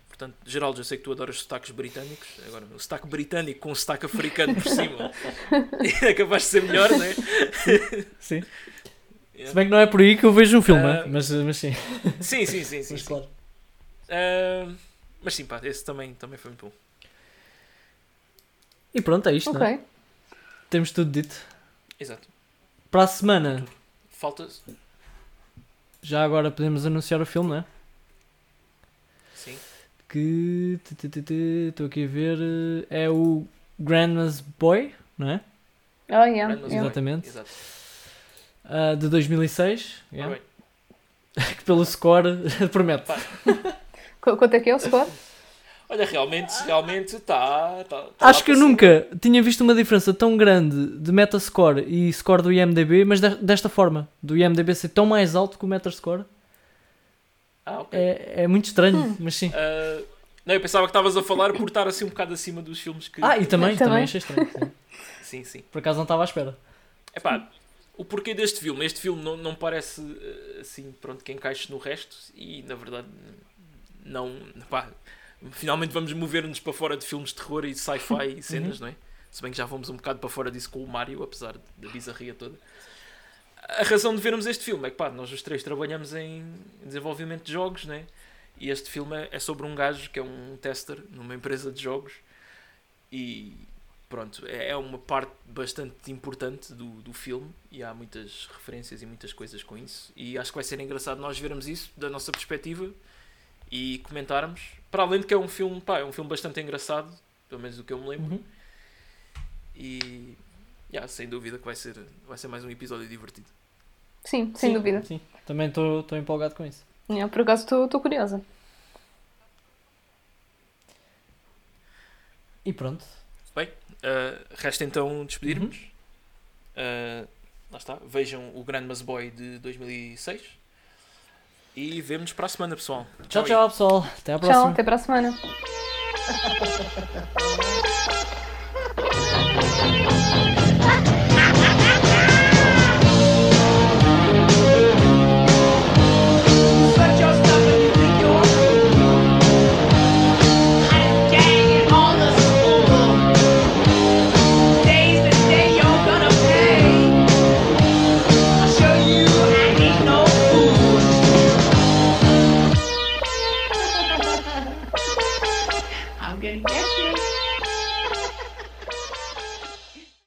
Portanto, Geraldo, eu sei que tu adoras sotaques britânicos. Agora, o sotaque britânico com o sotaque africano por cima *laughs* é capaz de ser melhor, não é? Sim. Yeah. Se bem que não é por aí que eu vejo um filme, né? mas, mas sim. Sim, sim, sim. sim, Mas sim. claro. Ah, mas sim, pá, esse também, também foi muito bom. E pronto, é isto, né? Ok. Temos tudo dito. Exato. Para a semana, Falta. Já agora podemos anunciar o filme, né? Sim. Que. Estou aqui a ver. eh, É o Grandma's Boy, não é? Ah, yeah. Boy. Exatamente. Ah, de 2006. yeah. Bem. Que *laughs* pelo score *laughs* promete. Quanto é que é o score? *laughs* Olha, realmente, realmente está. Tá, tá Acho lá que eu nunca tinha visto uma diferença tão grande de Metascore e score do IMDB, mas de- desta forma, do IMDB ser tão mais alto que o Metascore. Ah, ok. É, é muito estranho, mas sim. Ah, não, eu pensava que estavas a falar por estar assim um bocado acima dos filmes que. Ah, e também, também Também. achei estranho. sim. *laughs* Sim, sim. Por acaso não estava à espera. Epá, o porquê deste filme? Este filme não, não parece eh, assim, pronto, que encaixe no resto e na verdade não. Pá, finalmente vamos mover-nos para fora de filmes de terror e sci-fi e cenas, não é? Se bem que já fomos um bocado para fora disso com o Mario, apesar da bizarria toda. A razão de vermos este filme é que pá, nós os três trabalhamos em desenvolvimento de jogos, né? E este filme é- é sobre um gajo que é um tester numa empresa de jogos e pronto, é é uma parte bastante importante do, do filme e há muitas referências e muitas coisas com isso. E acho que vai ser engraçado nós vermos isso da nossa perspectiva e comentarmos. Para além de que é um filme, pá, é um filme bastante engraçado, pelo menos do que eu me lembro. Uhum. E yeah, sem dúvida que vai ser, vai ser mais um episódio divertido. Sim, sem Sim, dúvida. Sim, também estou empolgado com isso. Yeah, por acaso estou curiosa. E pronto. Bem, uh, resta então despedirmos. Uh, lá está, vejam o Grandma's Boy de 2006 e vemo-nos para a semana, pessoal. Tchau, aí. tchau, pessoal. Até à Tchau, próxima. até para a semana. *laughs*